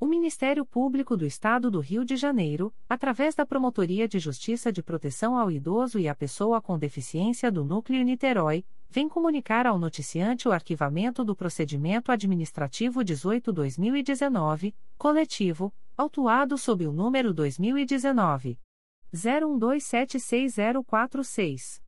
O Ministério Público do Estado do Rio de Janeiro, através da Promotoria de Justiça de Proteção ao Idoso e à Pessoa com Deficiência do Núcleo Niterói, vem comunicar ao noticiante o arquivamento do procedimento administrativo 18-2019, coletivo, autuado sob o número 2019 01276046.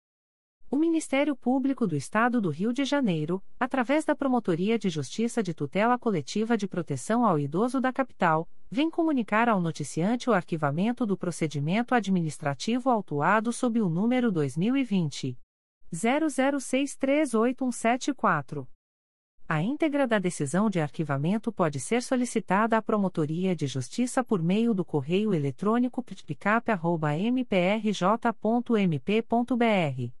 O Ministério Público do Estado do Rio de Janeiro, através da Promotoria de Justiça de Tutela Coletiva de Proteção ao Idoso da Capital, vem comunicar ao noticiante o arquivamento do procedimento administrativo autuado sob o número 2020 00638174. A íntegra da decisão de arquivamento pode ser solicitada à Promotoria de Justiça por meio do correio eletrônico ptpicap.mprj.mp.br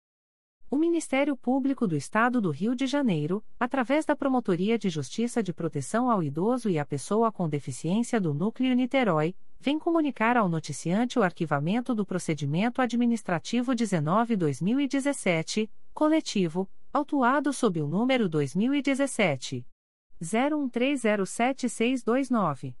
O Ministério Público do Estado do Rio de Janeiro, através da Promotoria de Justiça de Proteção ao Idoso e à Pessoa com Deficiência do Núcleo Niterói, vem comunicar ao noticiante o arquivamento do procedimento administrativo 19-2017, coletivo, autuado sob o número 2017 01307629.